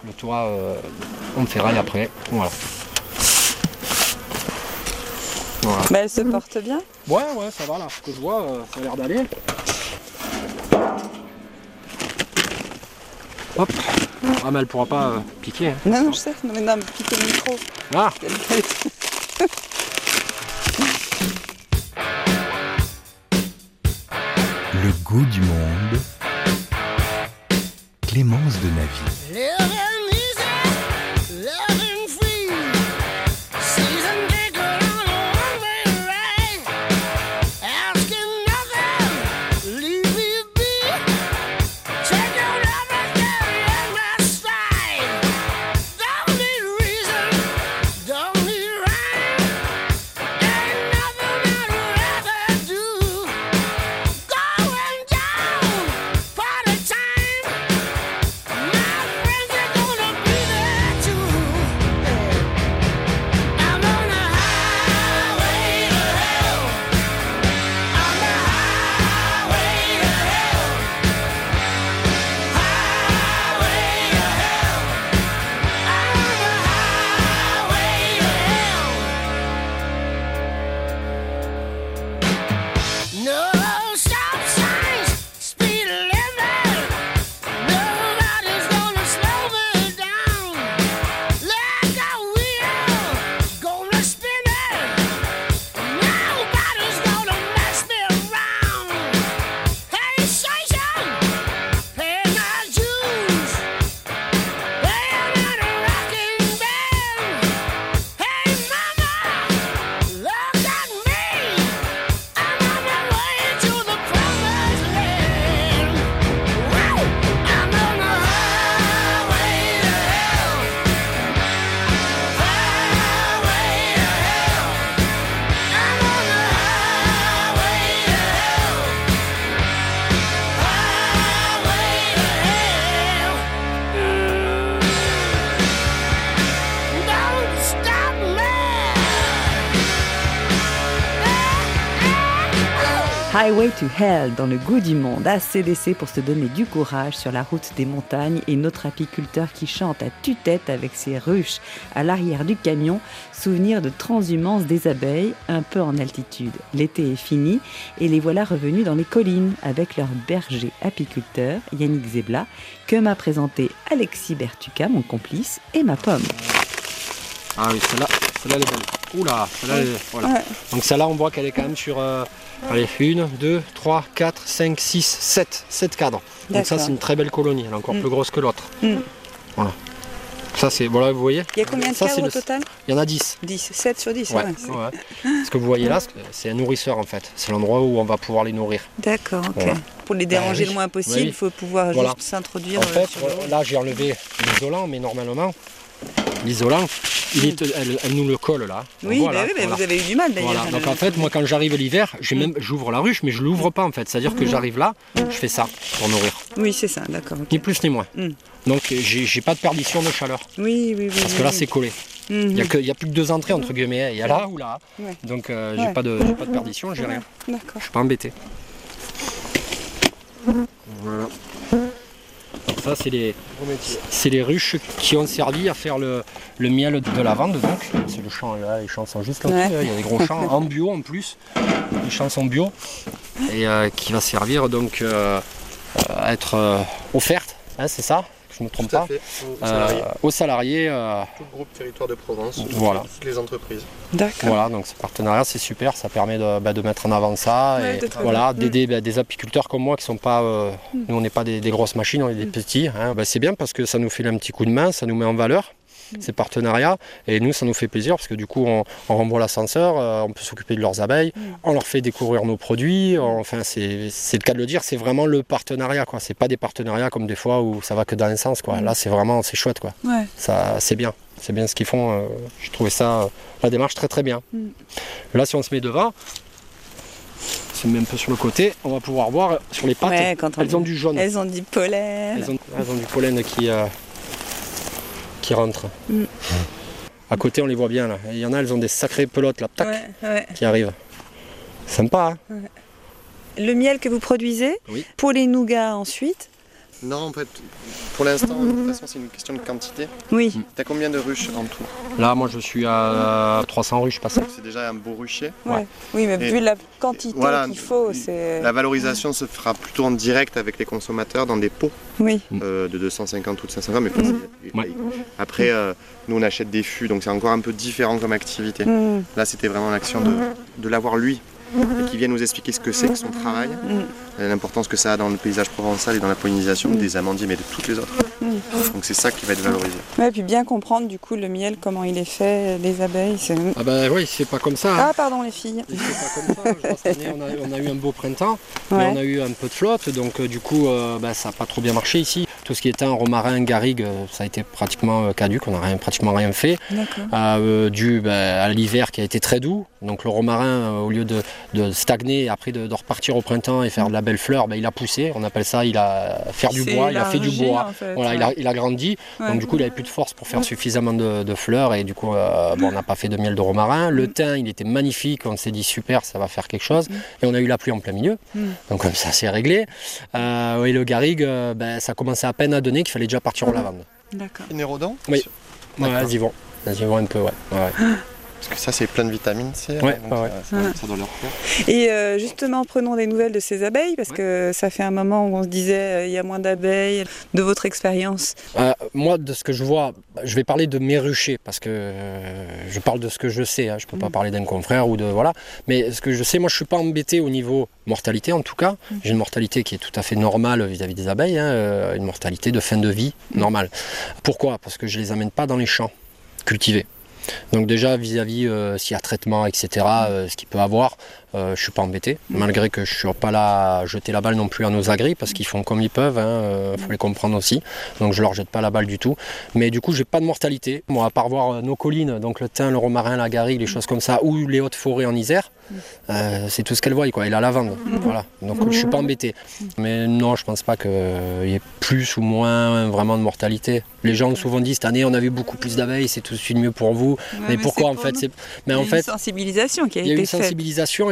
le toit euh, on le ferraille après. Voilà. Voilà. Bah, elle se porte bien? Ouais, ouais, ça va là. Ce que je vois, euh, ça a l'air d'aller. Hop. Ah, mais elle pourra pas euh, piquer. hein. Non, non, je sais. Non, mais non, mais piquer le micro. Ah, *laughs* goût du monde. Clémence de Navy. Highway to Hell dans le goût du monde, ACDC pour se donner du courage sur la route des montagnes et notre apiculteur qui chante à tue-tête avec ses ruches à l'arrière du camion, souvenir de transhumance des abeilles un peu en altitude. L'été est fini et les voilà revenus dans les collines avec leur berger apiculteur Yannick Zebla que m'a présenté Alexis Bertuca, mon complice, et ma pomme. Ah oui, celle-là, celle-là elle est belle. Oula, celle-là, elle est- voilà. Ouais. Donc celle-là, on voit qu'elle est quand même sur, euh, allez, 1, 2, 3, 4, 5, 6, 7, 7 cadres. Donc ça, c'est une très belle colonie, elle est encore Mm. plus grosse que l'autre. Mm. Voilà. Ça, c'est, voilà, vous voyez, Il y a combien de Ça, cadres au le- total il y en a 10. 10, 7 sur 10. Ouais, ouais. ouais. Ce que vous voyez là, c'est un nourrisseur en fait. C'est l'endroit où on va pouvoir les nourrir. D'accord, ok. Voilà. Pour les déranger oui. le moins possible, Oui. il faut pouvoir Voilà. juste s'introduire. En euh, fait, sur là, j'ai enlevé l'isolant, mais normalement, l'isolant, elle, elle nous le colle là. Oui, Voilà, bah oui, mais voilà. vous avez eu du mal d'ailleurs. Voilà. Donc en fait, moi quand j'arrive l'hiver, j'ouvre la ruche, mais je l'ouvre pas en fait. C'est-à-dire que j'arrive là, je fais ça pour nourrir, Oui, c'est ça, d'accord. ni plus ni moins. Mm. Donc j'ai pas de perdition de chaleur, Oui, oui, oui. parce que là c'est collé. Mhm. Il y a que- il y a plus que deux entrées entre guillemets. Il y a là ou là. Ouais. Donc euh, j'ai Ouais. pas de j'ai pas de perdition, j'ai rien. D'accord. Je suis pas embêté. Voilà. Ça c'est les c'est les ruches qui ont servi à faire le, le miel de lavande donc. C'est le champ là, les champs sont juste là. Ouais. Il y a des gros champs en bio en plus. Les champs sont bio et euh, qui va servir donc euh, à être euh, offerte, hein, c'est ça je ne me trompe Tout à pas, fait. Aux euh, salariés. aux salariés. euh, Tout le groupe Territoire de Provence. Voilà. Toutes les entreprises. D'accord. Voilà, donc ce partenariat c'est super, ça permet de, bah, de mettre en avant ça Ouais, et voilà, d'aider bah, des apiculteurs comme moi qui sont pas, euh, nous on n'est pas des, des grosses machines, on est des petits. hein. Bah, c'est bien parce que ça nous fait un petit coup de main, ça nous met en valeur ces partenariats. Et nous ça nous fait plaisir parce que du coup on, on renvoie l'ascenseur, euh, on peut s'occuper de leurs abeilles, on leur fait découvrir nos produits, enfin c'est le cas de le dire, c'est vraiment le partenariat quoi, c'est pas des partenariats comme des fois où ça va que dans un sens quoi. Là c'est vraiment c'est chouette quoi. Ouais. ça c'est bien. C'est bien ce qu'ils font euh, j'ai trouvé ça euh, la démarche très très bien. Mm. là si on se met devant on se met un peu sur le côté on va pouvoir voir sur les pattes. Ouais, quand on- elles ont du jaune. Elles ont du pollen. elles ont, elles ont du pollen qui euh, qui rentre Mm. à côté on les voit bien là il y en a elles ont des sacrées pelotes là tac, Ouais, ouais. qui arrivent sympa hein Le miel que vous produisez, Oui. pour les nougats ensuite. Non, en fait, pour l'instant, de toute façon, c'est une question de quantité. Oui. T'as combien de ruches en tout? Là moi je suis à 300 ruches passées C'est déjà un beau rucher. Ouais. Oui, mais Et- vu la quantité voilà, qu'il faut, c'est. La valorisation se fera plutôt en direct avec les consommateurs dans des pots Oui. euh, de 250 ou de 500 grammes. Mais pas- Ouais. Après, euh, nous on achète des fûts, donc c'est encore un peu différent comme activité. Mm. Là, c'était vraiment l'action de, de l'avoir lui et qui vient nous expliquer ce que c'est que son travail, Mm. Et l'importance que ça a dans le paysage provençal et dans la pollinisation des amandiers, mais de toutes les autres. Donc c'est ça qui va être valorisé. Ouais, puis bien comprendre du coup le miel, comment il est fait, les abeilles. c'est- ah ben oui c'est pas comme ça hein. Ah, pardon les filles. C'est pas comme ça. Je on, a, on a eu un beau printemps, mais on a eu un peu de flotte, donc euh, du coup, euh, bah, ça n'a pas trop bien marché ici. Tout ce qui était un romarin, garrigue, euh, ça a été pratiquement euh, caduque, on n'a rien, pratiquement rien fait, euh, dû bah, à l'hiver qui a été très doux. Donc le romarin, euh, au lieu de, de stagner et après de, de repartir au printemps et faire de la belle fleur, bah, il a poussé. On appelle ça, il a faire du bois, il a fait du bois. en fait, Voilà, il, a, il a grandi, Ouais. donc du coup il avait plus de force pour faire suffisamment de, de fleurs et du coup euh, bon, on n'a pas fait de miel de romarin. Le Mm. thym il était magnifique, on s'est dit super ça va faire quelque chose et on a eu la pluie en plein milieu, Mm. donc comme ça c'est réglé. Euh, et le garrigue euh, ben, ça commençait à peine à donner qu'il fallait déjà partir au lavande. D'accord. Nérodon Oui. Vas-y vont, vas-y vont un peu ouais. *laughs* Parce que ça, c'est plein de vitamine C. Ouais, donc ouais, ouais. ça, ça- ça doit leur plaire. Et euh, justement, prenons des nouvelles de ces abeilles, parce Ouais. que ça fait un moment où on se disait euh, il y a moins d'abeilles. De votre expérience Euh, moi, de ce que je vois, je vais parler de mes ruchers parce que euh, je parle de ce que je sais. hein, je peux pas parler d'un confrère ou de voilà. Mais ce que je sais, moi, je suis pas embêté au niveau mortalité en tout cas. J'ai une mortalité qui est tout à fait normale vis-à-vis des abeilles, hein, euh, une mortalité de fin de vie normale. Pourquoi? Parce que je les amène pas dans les champs cultivés. Donc déjà vis-à-vis euh, s'il y a traitement, etc., euh, ce qu'il peut avoir, euh, je suis pas embêté, malgré que je suis pas là à jeter la balle non plus à nos agris, parce qu'ils font comme ils peuvent, il euh, faut les comprendre aussi. Donc je leur jette pas la balle du tout. Mais du coup j'ai pas de mortalité. Moi à part voir euh, nos collines, donc le thym, le romarin, la garrigue, les choses comme ça, ou les hautes forêts en Isère, Euh, c'est tout ce qu'elle voit, quoi. Et la lavande, voilà. Donc je suis pas embêté. Mais non, je pense pas qu'il y ait plus ou moins vraiment de mortalité. Les gens ont souvent dit cette année on a vu beaucoup plus d'abeilles, c'est tout de suite mieux pour vous. Ouais, mais mais pourquoi en fait Mais Il y a en une fait, sensibilisation qui a été une faite.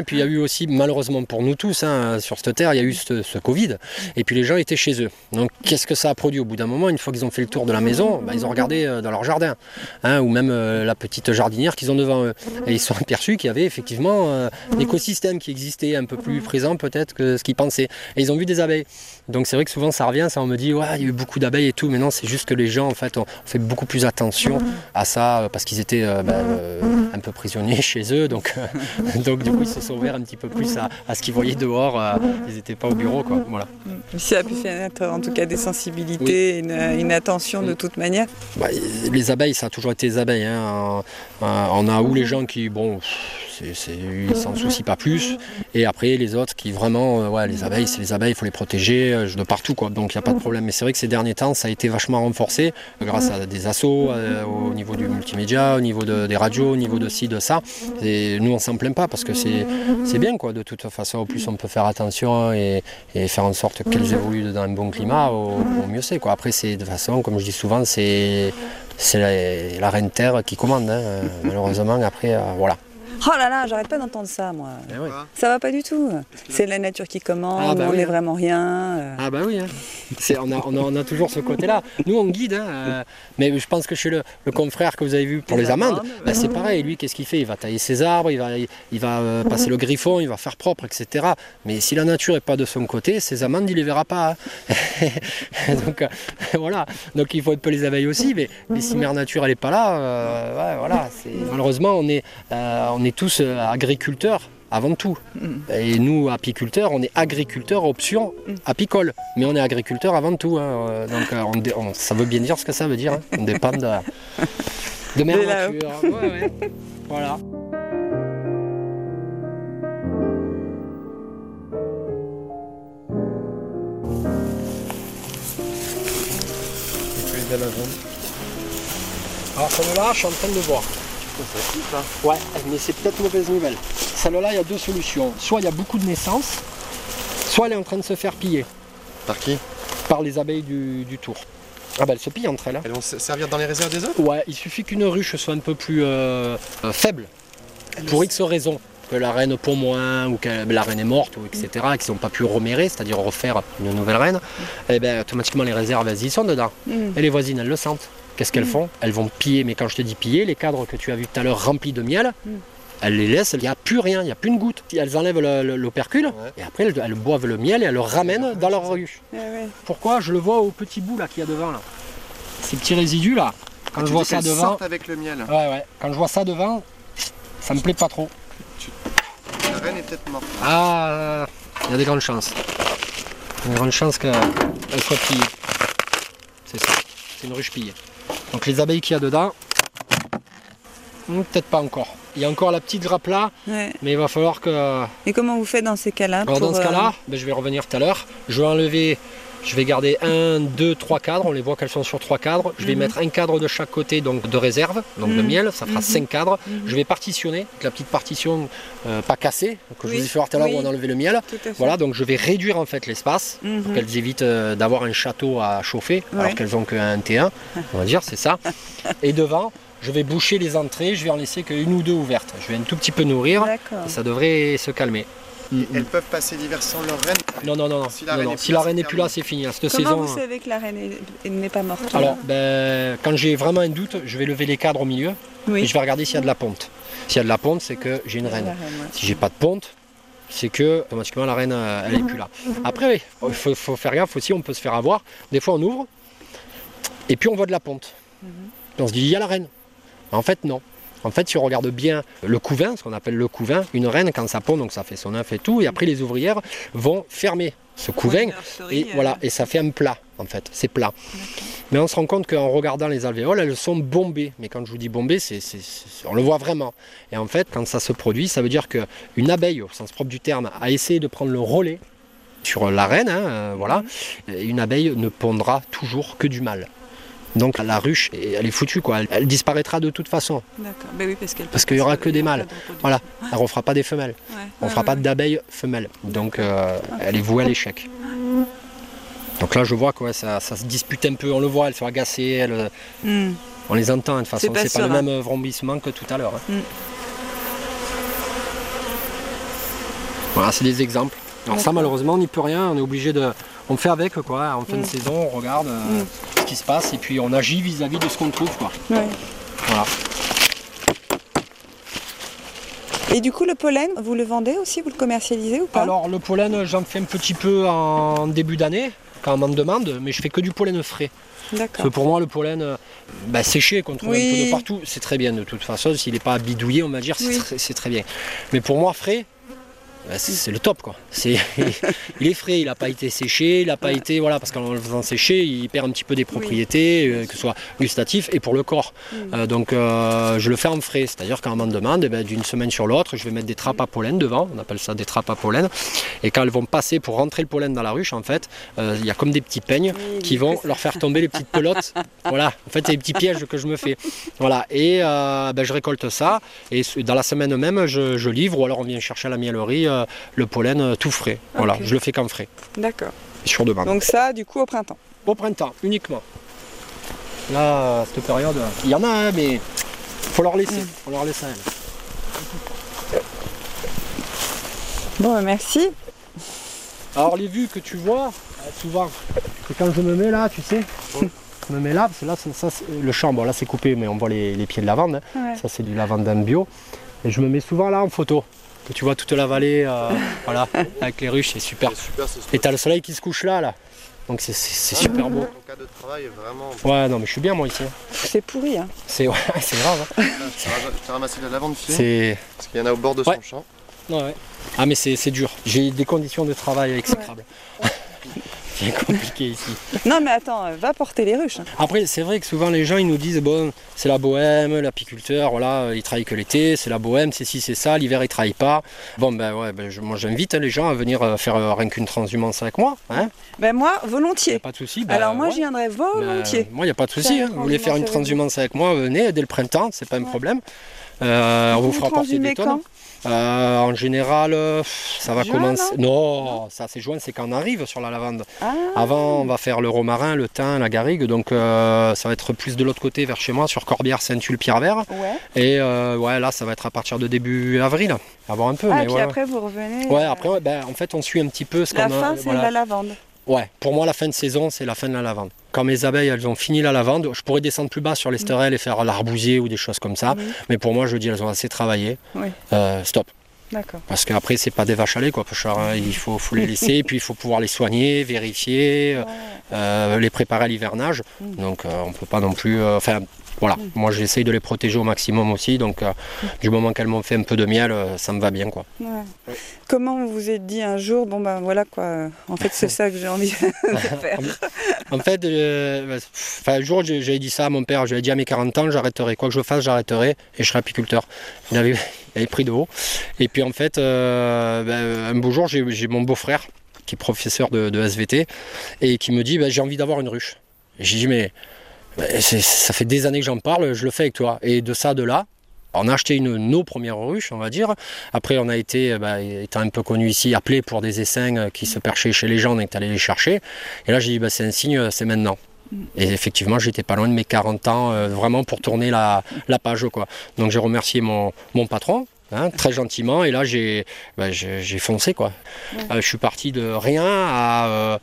Et puis il y a eu aussi, malheureusement pour nous tous, hein, sur cette terre, il y a eu ce, Covid. Et puis les gens étaient chez eux. Donc qu'est-ce que ça a produit au bout d'un moment Une fois qu'ils ont fait le tour de la maison, bah, ils ont regardé euh, dans leur jardin. hein, ou même euh, la petite jardinière qu'ils ont devant eux. Et ils se sont aperçus qu'il y avait effectivement euh, un écosystème qui existait un peu plus présent peut-être que ce qu'ils pensaient. Et ils ont vu des abeilles. Donc c'est vrai que souvent ça revient, ça on me dit ouais il y a eu beaucoup d'abeilles et tout, mais non c'est juste que les gens en fait ont fait beaucoup plus attention à ça euh, parce qu'ils étaient euh, bah, euh, un peu prisonniers *laughs* chez eux, donc, euh, *laughs* donc du coup ils se sont ouverts un petit peu plus à, à ce qu'ils voyaient dehors, ils n'étaient pas au bureau quoi. Voilà. Ça a pu faire en tout cas des sensibilités, une, une attention de toute manière. Bah, les abeilles ça a toujours été les abeilles. hein. On a où les gens qui bon c'est, ils s'en soucient pas plus. Et après les autres qui vraiment euh, les abeilles c'est les abeilles il faut les protéger euh, de partout quoi. Donc il n'y a pas de problème. Mais c'est vrai que ces derniers temps ça a été vachement renforcé euh, grâce à des assauts au niveau du multimédia au niveau de- des radios au niveau de ci de ça. Et nous on s'en plaint pas parce que c'est, bien quoi. De toute façon au plus on peut faire attention et, faire en sorte qu'elles évoluent dans un bon climat au, mieux c'est quoi. Après c'est de toute façon comme je dis souvent c'est c'est la, reine terre qui commande hein. malheureusement après voilà Oh là là, j'arrête pas d'entendre ça moi. ouais. Ça va pas du tout. C'est la nature qui commande, Ah bah on oui, n'est hein. vraiment rien. euh. Ah bah oui, hein. On, a, on, a, on a toujours ce côté-là. Nous on guide, hein, euh, mais je pense que chez le, le confrère que vous avez vu pour Les les amandes, bah, c'est pareil. Lui, qu'est-ce qu'il fait? Il va tailler ses arbres, il va, il, il va euh, passer le griffon, il va faire propre, etc. Mais si la nature n'est pas de son côté, ses amandes, il les verra pas. hein. *laughs* Donc euh, *laughs* voilà. Donc il faut un peu les abeilles aussi, mais, mais si Mère Nature elle est pas là, euh, ouais, voilà. Malheureusement, on est, euh, on est tous euh, agriculteurs avant tout. Et nous, apiculteurs, on est agriculteurs option apicole. Mais on est agriculteurs avant tout. hein. Euh, Donc euh, on dé- on- ça veut bien dire ce que ça veut dire. hein. On dépend de, de Mère De là-haut. Nature. Ouais, ouais. Voilà. Alors je suis en train de voir. Ouais, mais c'est peut-être mauvaise nouvelle. Celle-là, il y a deux solutions. Soit il y a beaucoup de naissances, soit elle est en train de se faire piller Par qui? Par les abeilles du, du tour. Ah bah elle se pille entre elles. hein. Elles vont se servir dans les réserves des autres? Ouais, il suffit qu'une ruche soit un peu plus euh, euh, faible, pour X raisons. Que la reine pond moins, ou que la reine est morte, ou etc., et qu'ils n'ont pas pu remérer, c'est-à-dire refaire une nouvelle reine, et bien automatiquement les réserves, elles y sont dedans. Mm. Et les voisines, elles le sentent. Qu'est-ce qu'elles font Elles vont piller, mais quand je te dis piller, les cadres que tu as vus tout à l'heure remplis de miel, Mm. elles les laissent, il n'y a plus rien, il n'y a plus une goutte. Elles enlèvent le- le- l'opercule, Ouais. et après elles, elles boivent le miel et elles le ramènent dans leur ruche. Ouais, ouais. Pourquoi Je le vois au petit bout là qu'il y a devant là. Ces petits résidus là. Quand Ah, je tu vois ça devant. avec le miel. Ouais ouais. Quand je vois ça devant, ça me plaît pas trop. La reine est peut-être morte. Ah il y a des grandes chances. Il y a des grandes chances qu'elle soit pillée. C'est ça. C'est une ruche pillée. Donc les abeilles qu'il y a dedans. hmm, Peut-être pas encore. Il y a encore la petite grappe là, Ouais. mais il va falloir que. Et comment vous faites dans ces cas-là pour, dans ce euh, cas-là, ben, je vais revenir tout à l'heure. Je vais enlever, je vais garder un, deux, trois cadres. On les voit qu'elles sont sur trois cadres. Je vais Mhm. mettre un cadre de chaque côté, donc de réserve, donc de Mhm. miel. Ça fera Mhm. cinq cadres. Je vais partitionner, avec la petite partition euh, pas cassée, que je vous ai fait voir tout à l'heure où on a enlevé le miel. Voilà, donc je vais réduire en fait l'espace pour qu'elles évitent euh, d'avoir un château à chauffer, Ouais. alors qu'elles ont qu'un T1, on va dire, c'est ça. *laughs* Et devant, je vais boucher les entrées, je vais en laisser qu'une ou deux ouvertes. Je vais un tout petit peu nourrir, et ça devrait se calmer. Elles peuvent passer l'hiver sans leur reine. Non, non, non, non. Si la non, reine non. est Si la reine n'est plus là, c'est fini. Cette Comment saison. vous savez que la reine est- est- n'est pas morte Alors, ben, quand j'ai vraiment un doute, je vais lever les cadres au milieu oui. et je vais regarder s'il y a de la ponte. S'il y a de la ponte, c'est que j'ai une reine. Reine, ouais. Si j'ai pas de ponte, c'est que automatiquement la reine, euh, elle est plus là. *laughs* Après, oui, il faut, faut faire gaffe aussi, on peut se faire avoir. Des fois, on ouvre et puis on voit de la ponte. Et on se dit, il y a la reine. En fait, non. En fait, si on regarde bien le couvain, ce qu'on appelle le couvain, une reine, quand ça pond, donc ça fait son œuf et tout, et après les ouvrières vont fermer ce couvain et euh, voilà, et ça fait un plat en fait, c'est plat. Mais on se rend compte qu'en regardant les alvéoles, elles sont bombées. Mais quand je vous dis bombées, c'est, c'est- c'est- on le voit vraiment. Et en fait, quand ça se produit, ça veut dire qu'une abeille, au sens propre du terme, a essayé de prendre le relais sur la reine, hein, euh, voilà. Et une abeille ne pondra toujours que du mâle. Donc la ruche, elle est foutue quoi. Elle, elle disparaîtra de toute façon. D'accord. Ben oui, parce qu'elle. Parce qu'il y aura que des mâles. Voilà. Ouais. Elle ne refera pas des femelles. Ouais. On ne fera pas d'abeilles femelles. Donc euh, elle est vouée à l'échec. Donc là je vois que ouais, ça, ça se dispute un peu, on le voit, elles sont agacées, elles, euh, Hmm. on les entend de toute façon. C'est pas pas le serein. même vrombissement que tout à l'heure. hein. Mm. Voilà, c'est des exemples. Alors ça malheureusement on n'y peut rien, on est obligé de. On fait avec quoi, en fin de Mm. saison, on regarde euh, Mm. ce qui se passe et puis on agit vis-à-vis de ce qu'on trouve quoi. Ouais. Voilà. Et du coup, le pollen, vous le vendez aussi Vous le commercialisez ou pas? Alors le pollen j'en fais un petit peu en début d'année quand on m'en demande, mais je fais que du pollen frais. Parce que pour moi, le pollen euh, bah, séché, qu'on trouve un peu de partout, c'est très bien de toute façon. S'il n'est pas bidouillé, on va dire, c'est Oui. très, c'est très bien. Mais pour moi, frais, c'est c'est le top. quoi. C'est, *laughs* il est frais, il n'a pas été séché, il n'a pas été. Voilà, parce qu'en le faisant sécher, il perd un petit peu des propriétés, euh, que ce soit gustatif et pour le corps. Mm. Euh, donc euh, je le fais en frais. C'est-à-dire quand on m'en demande, eh ben, d'une semaine sur l'autre, je vais mettre des trappes à pollen devant, on appelle ça des trappes à pollen. Et quand elles vont passer pour rentrer le pollen dans la ruche, en fait, euh, il y a comme des petits peignes Oui, qui vont leur faire tomber les petites pelotes. *laughs* voilà, en fait, c'est des petits pièges que je me fais. Voilà, et ben, je récolte ça. Et dans la semaine même, je, je livre ou alors on vient chercher à la miellerie euh, le pollen euh, tout frais. Voilà, je le fais qu'en frais, D'accord. sur demande. Donc ça, du coup, au printemps. Au printemps, uniquement. Là, à cette période, il y en a, hein, mais faut leur laisser. Mm. faut leur laisser à elles. Bon, bah, merci. Alors les vues que tu vois, euh, souvent, que quand je me mets là, tu sais, je me mets là, parce que là, c'est- ça, c'est- le champ, bon là c'est coupé, mais on voit les, les pieds de lavande. hein. Ouais. Ça c'est du lavande en bio. Et je me mets souvent là en photo. Tu vois toute la vallée, euh, *laughs* voilà, avec les ruches, c'est super. Et t'as le soleil qui se couche là, là. Donc c'est- super beau. Mon cas de travail est vraiment. Ouais, non mais je suis bien moi ici. C'est pourri, hein. C'est ouais, *laughs* grave. hein. Ram- j'ai ramassé de la lavande C'est parce qu'il y en a au bord de Ouais. son champ. Ouais, ouais. Ah mais c'est c'est dur. J'ai des conditions de travail exécrables. C'est compliqué ici. *laughs* Non, mais attends, euh, va porter les ruches. hein. Après c'est vrai que souvent les gens ils nous disent bon c'est la bohème, l'apiculteur, voilà, euh, il travaille que l'été, c'est la bohème, c'est ci, c'est ça, l'hiver il travaille pas. Bon ben ouais, ben, je- moi j'invite hein, les gens à venir euh, faire euh, rien qu'une transhumance avec moi. Hein Ben moi, y a volontiers. pas de souci. ben, Alors moi, ouais. j'y viendrai Ben, volontiers. moi il n'y a pas de souci. Hein. Vous voulez faire une transhumance avec moi, venez dès le printemps, c'est pas un problème. Euh, on vous fera porter des tonnes. Euh, en général, euh, ça va Juin, commencer. Non, ça c'est juin, c'est quand on arrive sur la lavande. Ah, Avant, on va faire le romarin, le thym, la garrigue, donc euh, ça va être plus de l'autre côté, vers chez moi, sur Corbière, Saint-Tulle, Pierre-Vert. ouais. Et euh, ouais, là, ça va être à partir de début avril. Avoir un peu, Ah, mais puis ouais. après, vous revenez. Ouais, après, ben, en fait, on suit un petit peu ce La qu'on a. fin, c'est voilà. la lavande. Ouais, pour moi, la fin de saison, c'est la fin de la lavande. Quand mes abeilles, elles ont fini la lavande, je pourrais descendre plus bas sur l'esterelle et faire l'arbousier ou des choses comme ça. Mhm. Mais pour moi, je dis, elles ont assez travaillé. Oui. Euh, stop. D'accord. Parce qu'après, c'est pas des vaches à lait, quoi, hein. Il faut, faut les *laughs* laisser, et puis il faut pouvoir les soigner, vérifier, euh, euh, les préparer à l'hivernage. Mm. Donc, euh, on peut pas non plus. Enfin, voilà. Moi, j'essaye de les protéger au maximum aussi. Donc, euh, du moment qu'elles m'ont fait un peu de miel, euh, ça me va bien, quoi. Ouais. Comment vous vous êtes dit un jour, bon ben voilà quoi, en fait c'est ça que j'ai envie de *laughs* faire. En fait, euh, un jour, j'ai- j'avais dit ça à mon père. J'avais dit à mes 40 ans, j'arrêterai. Quoi que je fasse, j'arrêterai et je serai apiculteur. Il avait, il avait pris de haut. Et puis, en fait, euh, bah, un beau jour, j'ai mon beau-frère qui est professeur de, de SVT et qui me dit bah, J'ai envie d'avoir une ruche. J'ai dit Mais ça fait des années que j'en parle, je le fais avec toi. Et de ça, de là, on a acheté une, nos premières ruches, on va dire. Après, on a été, bah, étant un peu connu ici, appelé pour des essaims euh, qui se perchaient chez les gens, on est allé les chercher. Et là, j'ai dit, bah, c'est un signe, euh, c'est maintenant. Et effectivement, j'étais pas loin de mes 40 ans, euh, vraiment pour tourner la, la page. Quoi. Donc j'ai remercié mon, mon patron, hein, très gentiment, et là j'ai bah, foncé. Quoi. Euh, je suis parti de rien à, euh,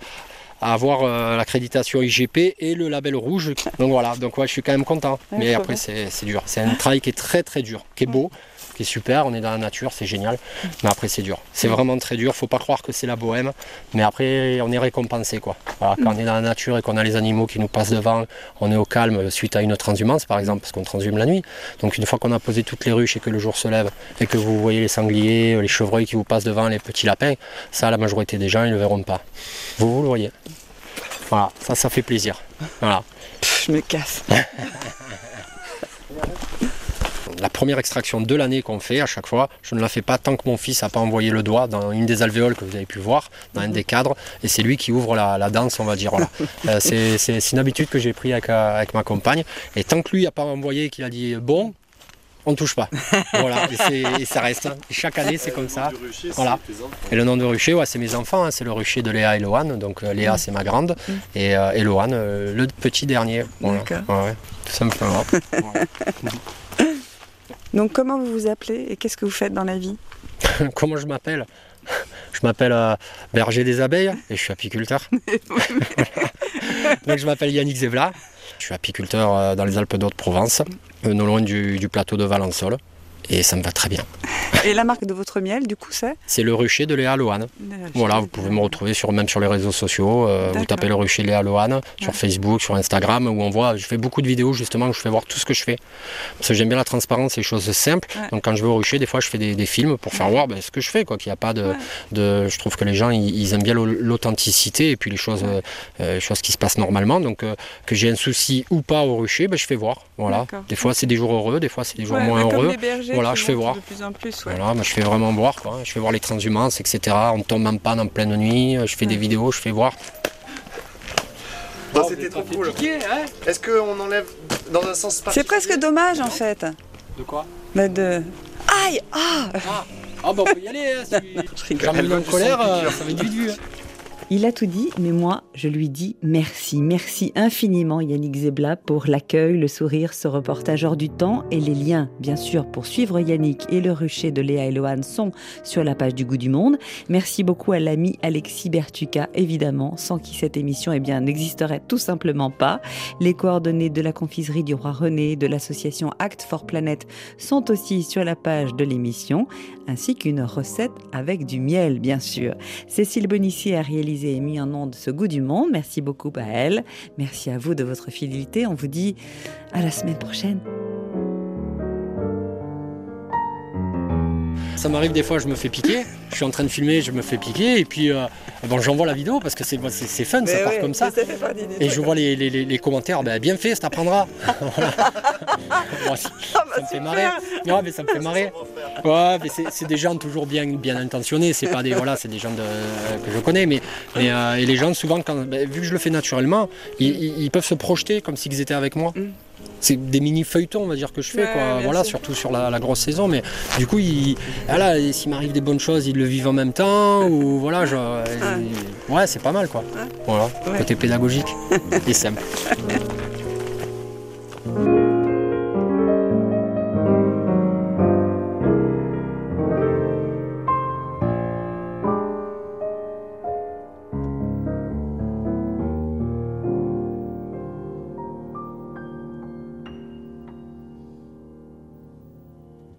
à avoir euh, l'accréditation IGP et le label rouge. Donc voilà, donc ouais, je suis quand même content. Mais après, c'est dur. C'est un travail qui est très très dur, qui est beau, qui est super. On est dans la nature, c'est génial. Mais après, c'est dur. C'est vraiment très dur. Faut pas croire que c'est la bohème. Mais après, on est récompensé. Quoi. Voilà, quand on est dans la nature et qu'on a les animaux qui nous passent devant, on est au calme suite à une transhumance, par exemple, parce qu'on transhume la nuit. Donc, une fois qu'on a posé toutes les ruches et que le jour se lève et que vous voyez les sangliers, les chevreuils qui vous passent devant, les petits lapins, ça, la majorité des gens, ils ne le verront pas. Vous, vous le voyez. Voilà, ça, ça fait plaisir. Voilà. Pff, je me casse. *laughs* la première extraction de l'année qu'on fait à chaque fois, je ne la fais pas tant que mon fils n'a pas envoyé le doigt dans une des alvéoles que vous avez pu voir, dans un des cadres, et c'est lui qui ouvre la, la danse, on va dire. Voilà. *laughs* Euh, c'est, une habitude que j'ai pris avec, euh, avec ma compagne, et tant que lui n'a pas envoyé et qu'il a dit bon, on ne touche pas. *laughs* voilà, et, ça reste. hein. Et chaque année, c'est comme ça. Voilà. Et le nom de rucher, ouais, c'est mes enfants, hein, c'est le rucher de Léa et Loane. Donc euh, Léa, c'est ma grande, et, euh, et Loane, euh, le petit dernier. Voilà. D'accord. Ouais, ouais, tout simplement. *laughs* Voilà. Donc comment vous vous appelez et qu'est-ce que vous faites dans la vie? *laughs* Comment je m'appelle? Je m'appelle euh, berger des abeilles et je suis apiculteur. *laughs* Donc je m'appelle Yannick Zevla. Je suis apiculteur euh, dans les Alpes d'Haute-Provence, euh, non loin du, du plateau de Valençol. Et ça me va très bien. Et la marque de votre miel, du coup, c'est C'est le rucher de Léa Loane. Voilà, vous pouvez me retrouver sur, même sur les réseaux sociaux. euh, vous tapez le rucher Léa Loane sur. Facebook, sur Instagram, où on voit. Je fais beaucoup de vidéos justement où je fais voir tout ce que je fais. Parce que j'aime bien la transparence et les choses simples. Ouais. Donc quand je vais au rucher, des fois je fais des, des films pour faire voir ben, ce que je fais. Quoi, qu'il n'y a pas de, de. Je trouve que les gens ils, ils aiment bien l'au- l'authenticité et puis les choses, euh, euh, les choses qui se passent normalement. Donc euh, que j'ai un souci ou pas au rucher, ben, je fais voir. Voilà. Des fois c'est des jours heureux, des fois c'est des jours moins heureux. Voilà, je fais voir. De plus en plus, ouais. Voilà, moi je fais vraiment voir, quoi. je fais voir les transhumances, etc. On tombe en panne en pleine nuit, je fais des vidéos, je fais voir. Bon, c'était trop cool. Est-ce qu'on enlève dans un sens C'est presque dommage en fait. De quoi? Mais de... Aïe Ah Ah bah on peut y aller, hein, si *laughs* rigole. j'ai mis en colère, euh, ça va être vite vu. hein. Il a tout dit, mais moi, je lui dis merci. Merci infiniment, Yannick Zebla, pour l'accueil, le sourire, ce reportage hors du temps et les liens, bien sûr, pour suivre Yannick et le rucher de Léa et Lohan sont sur la page du Goût du Monde. Merci beaucoup à l'ami Alexis Bertuca, évidemment, sans qui cette émission eh n'existerait tout simplement pas. Les coordonnées de la confiserie du roi René, de l'association Act for Planet sont aussi sur la page de l'émission, ainsi qu'une recette avec du miel, bien sûr. Cécile Bonissier a réalisé et mis en onde ce goût du monde. Merci beaucoup à elle. Merci à vous de votre fidélité. On vous dit à la semaine prochaine. Ça m'arrive des fois, je me fais piquer, je suis en train de filmer, je me fais piquer, et puis euh, bon, j'envoie la vidéo parce que c'est fun, ça part ouais, comme ça. Et je vois les, les- les- les commentaires, ben, bien fait, ça t'apprendra. *laughs* Voilà. Bon, ça Ah bah *laughs* ça me fait marrer. Ouais, mais ça me fait marrer. Ouais, c'est des gens toujours bien, bien intentionnés. C'est pas des voilà, c'est des gens de- que je connais, mais, mais euh, et les gens souvent, quand, ben, vu que je le fais naturellement, ils, ils- ils peuvent se projeter comme s'ils étaient avec moi. Mm. C'est des mini feuilletons, on va dire que je fais, Ouais, quoi. Voilà, sûr. surtout sur la, la grosse saison. Mais du coup, voilà, et s'il m'arrive des bonnes choses, ils le vivent en même temps, ou voilà, genre, ouais, c'est pas mal, quoi. Voilà, Ouais. côté pédagogique *laughs* et simple. *laughs*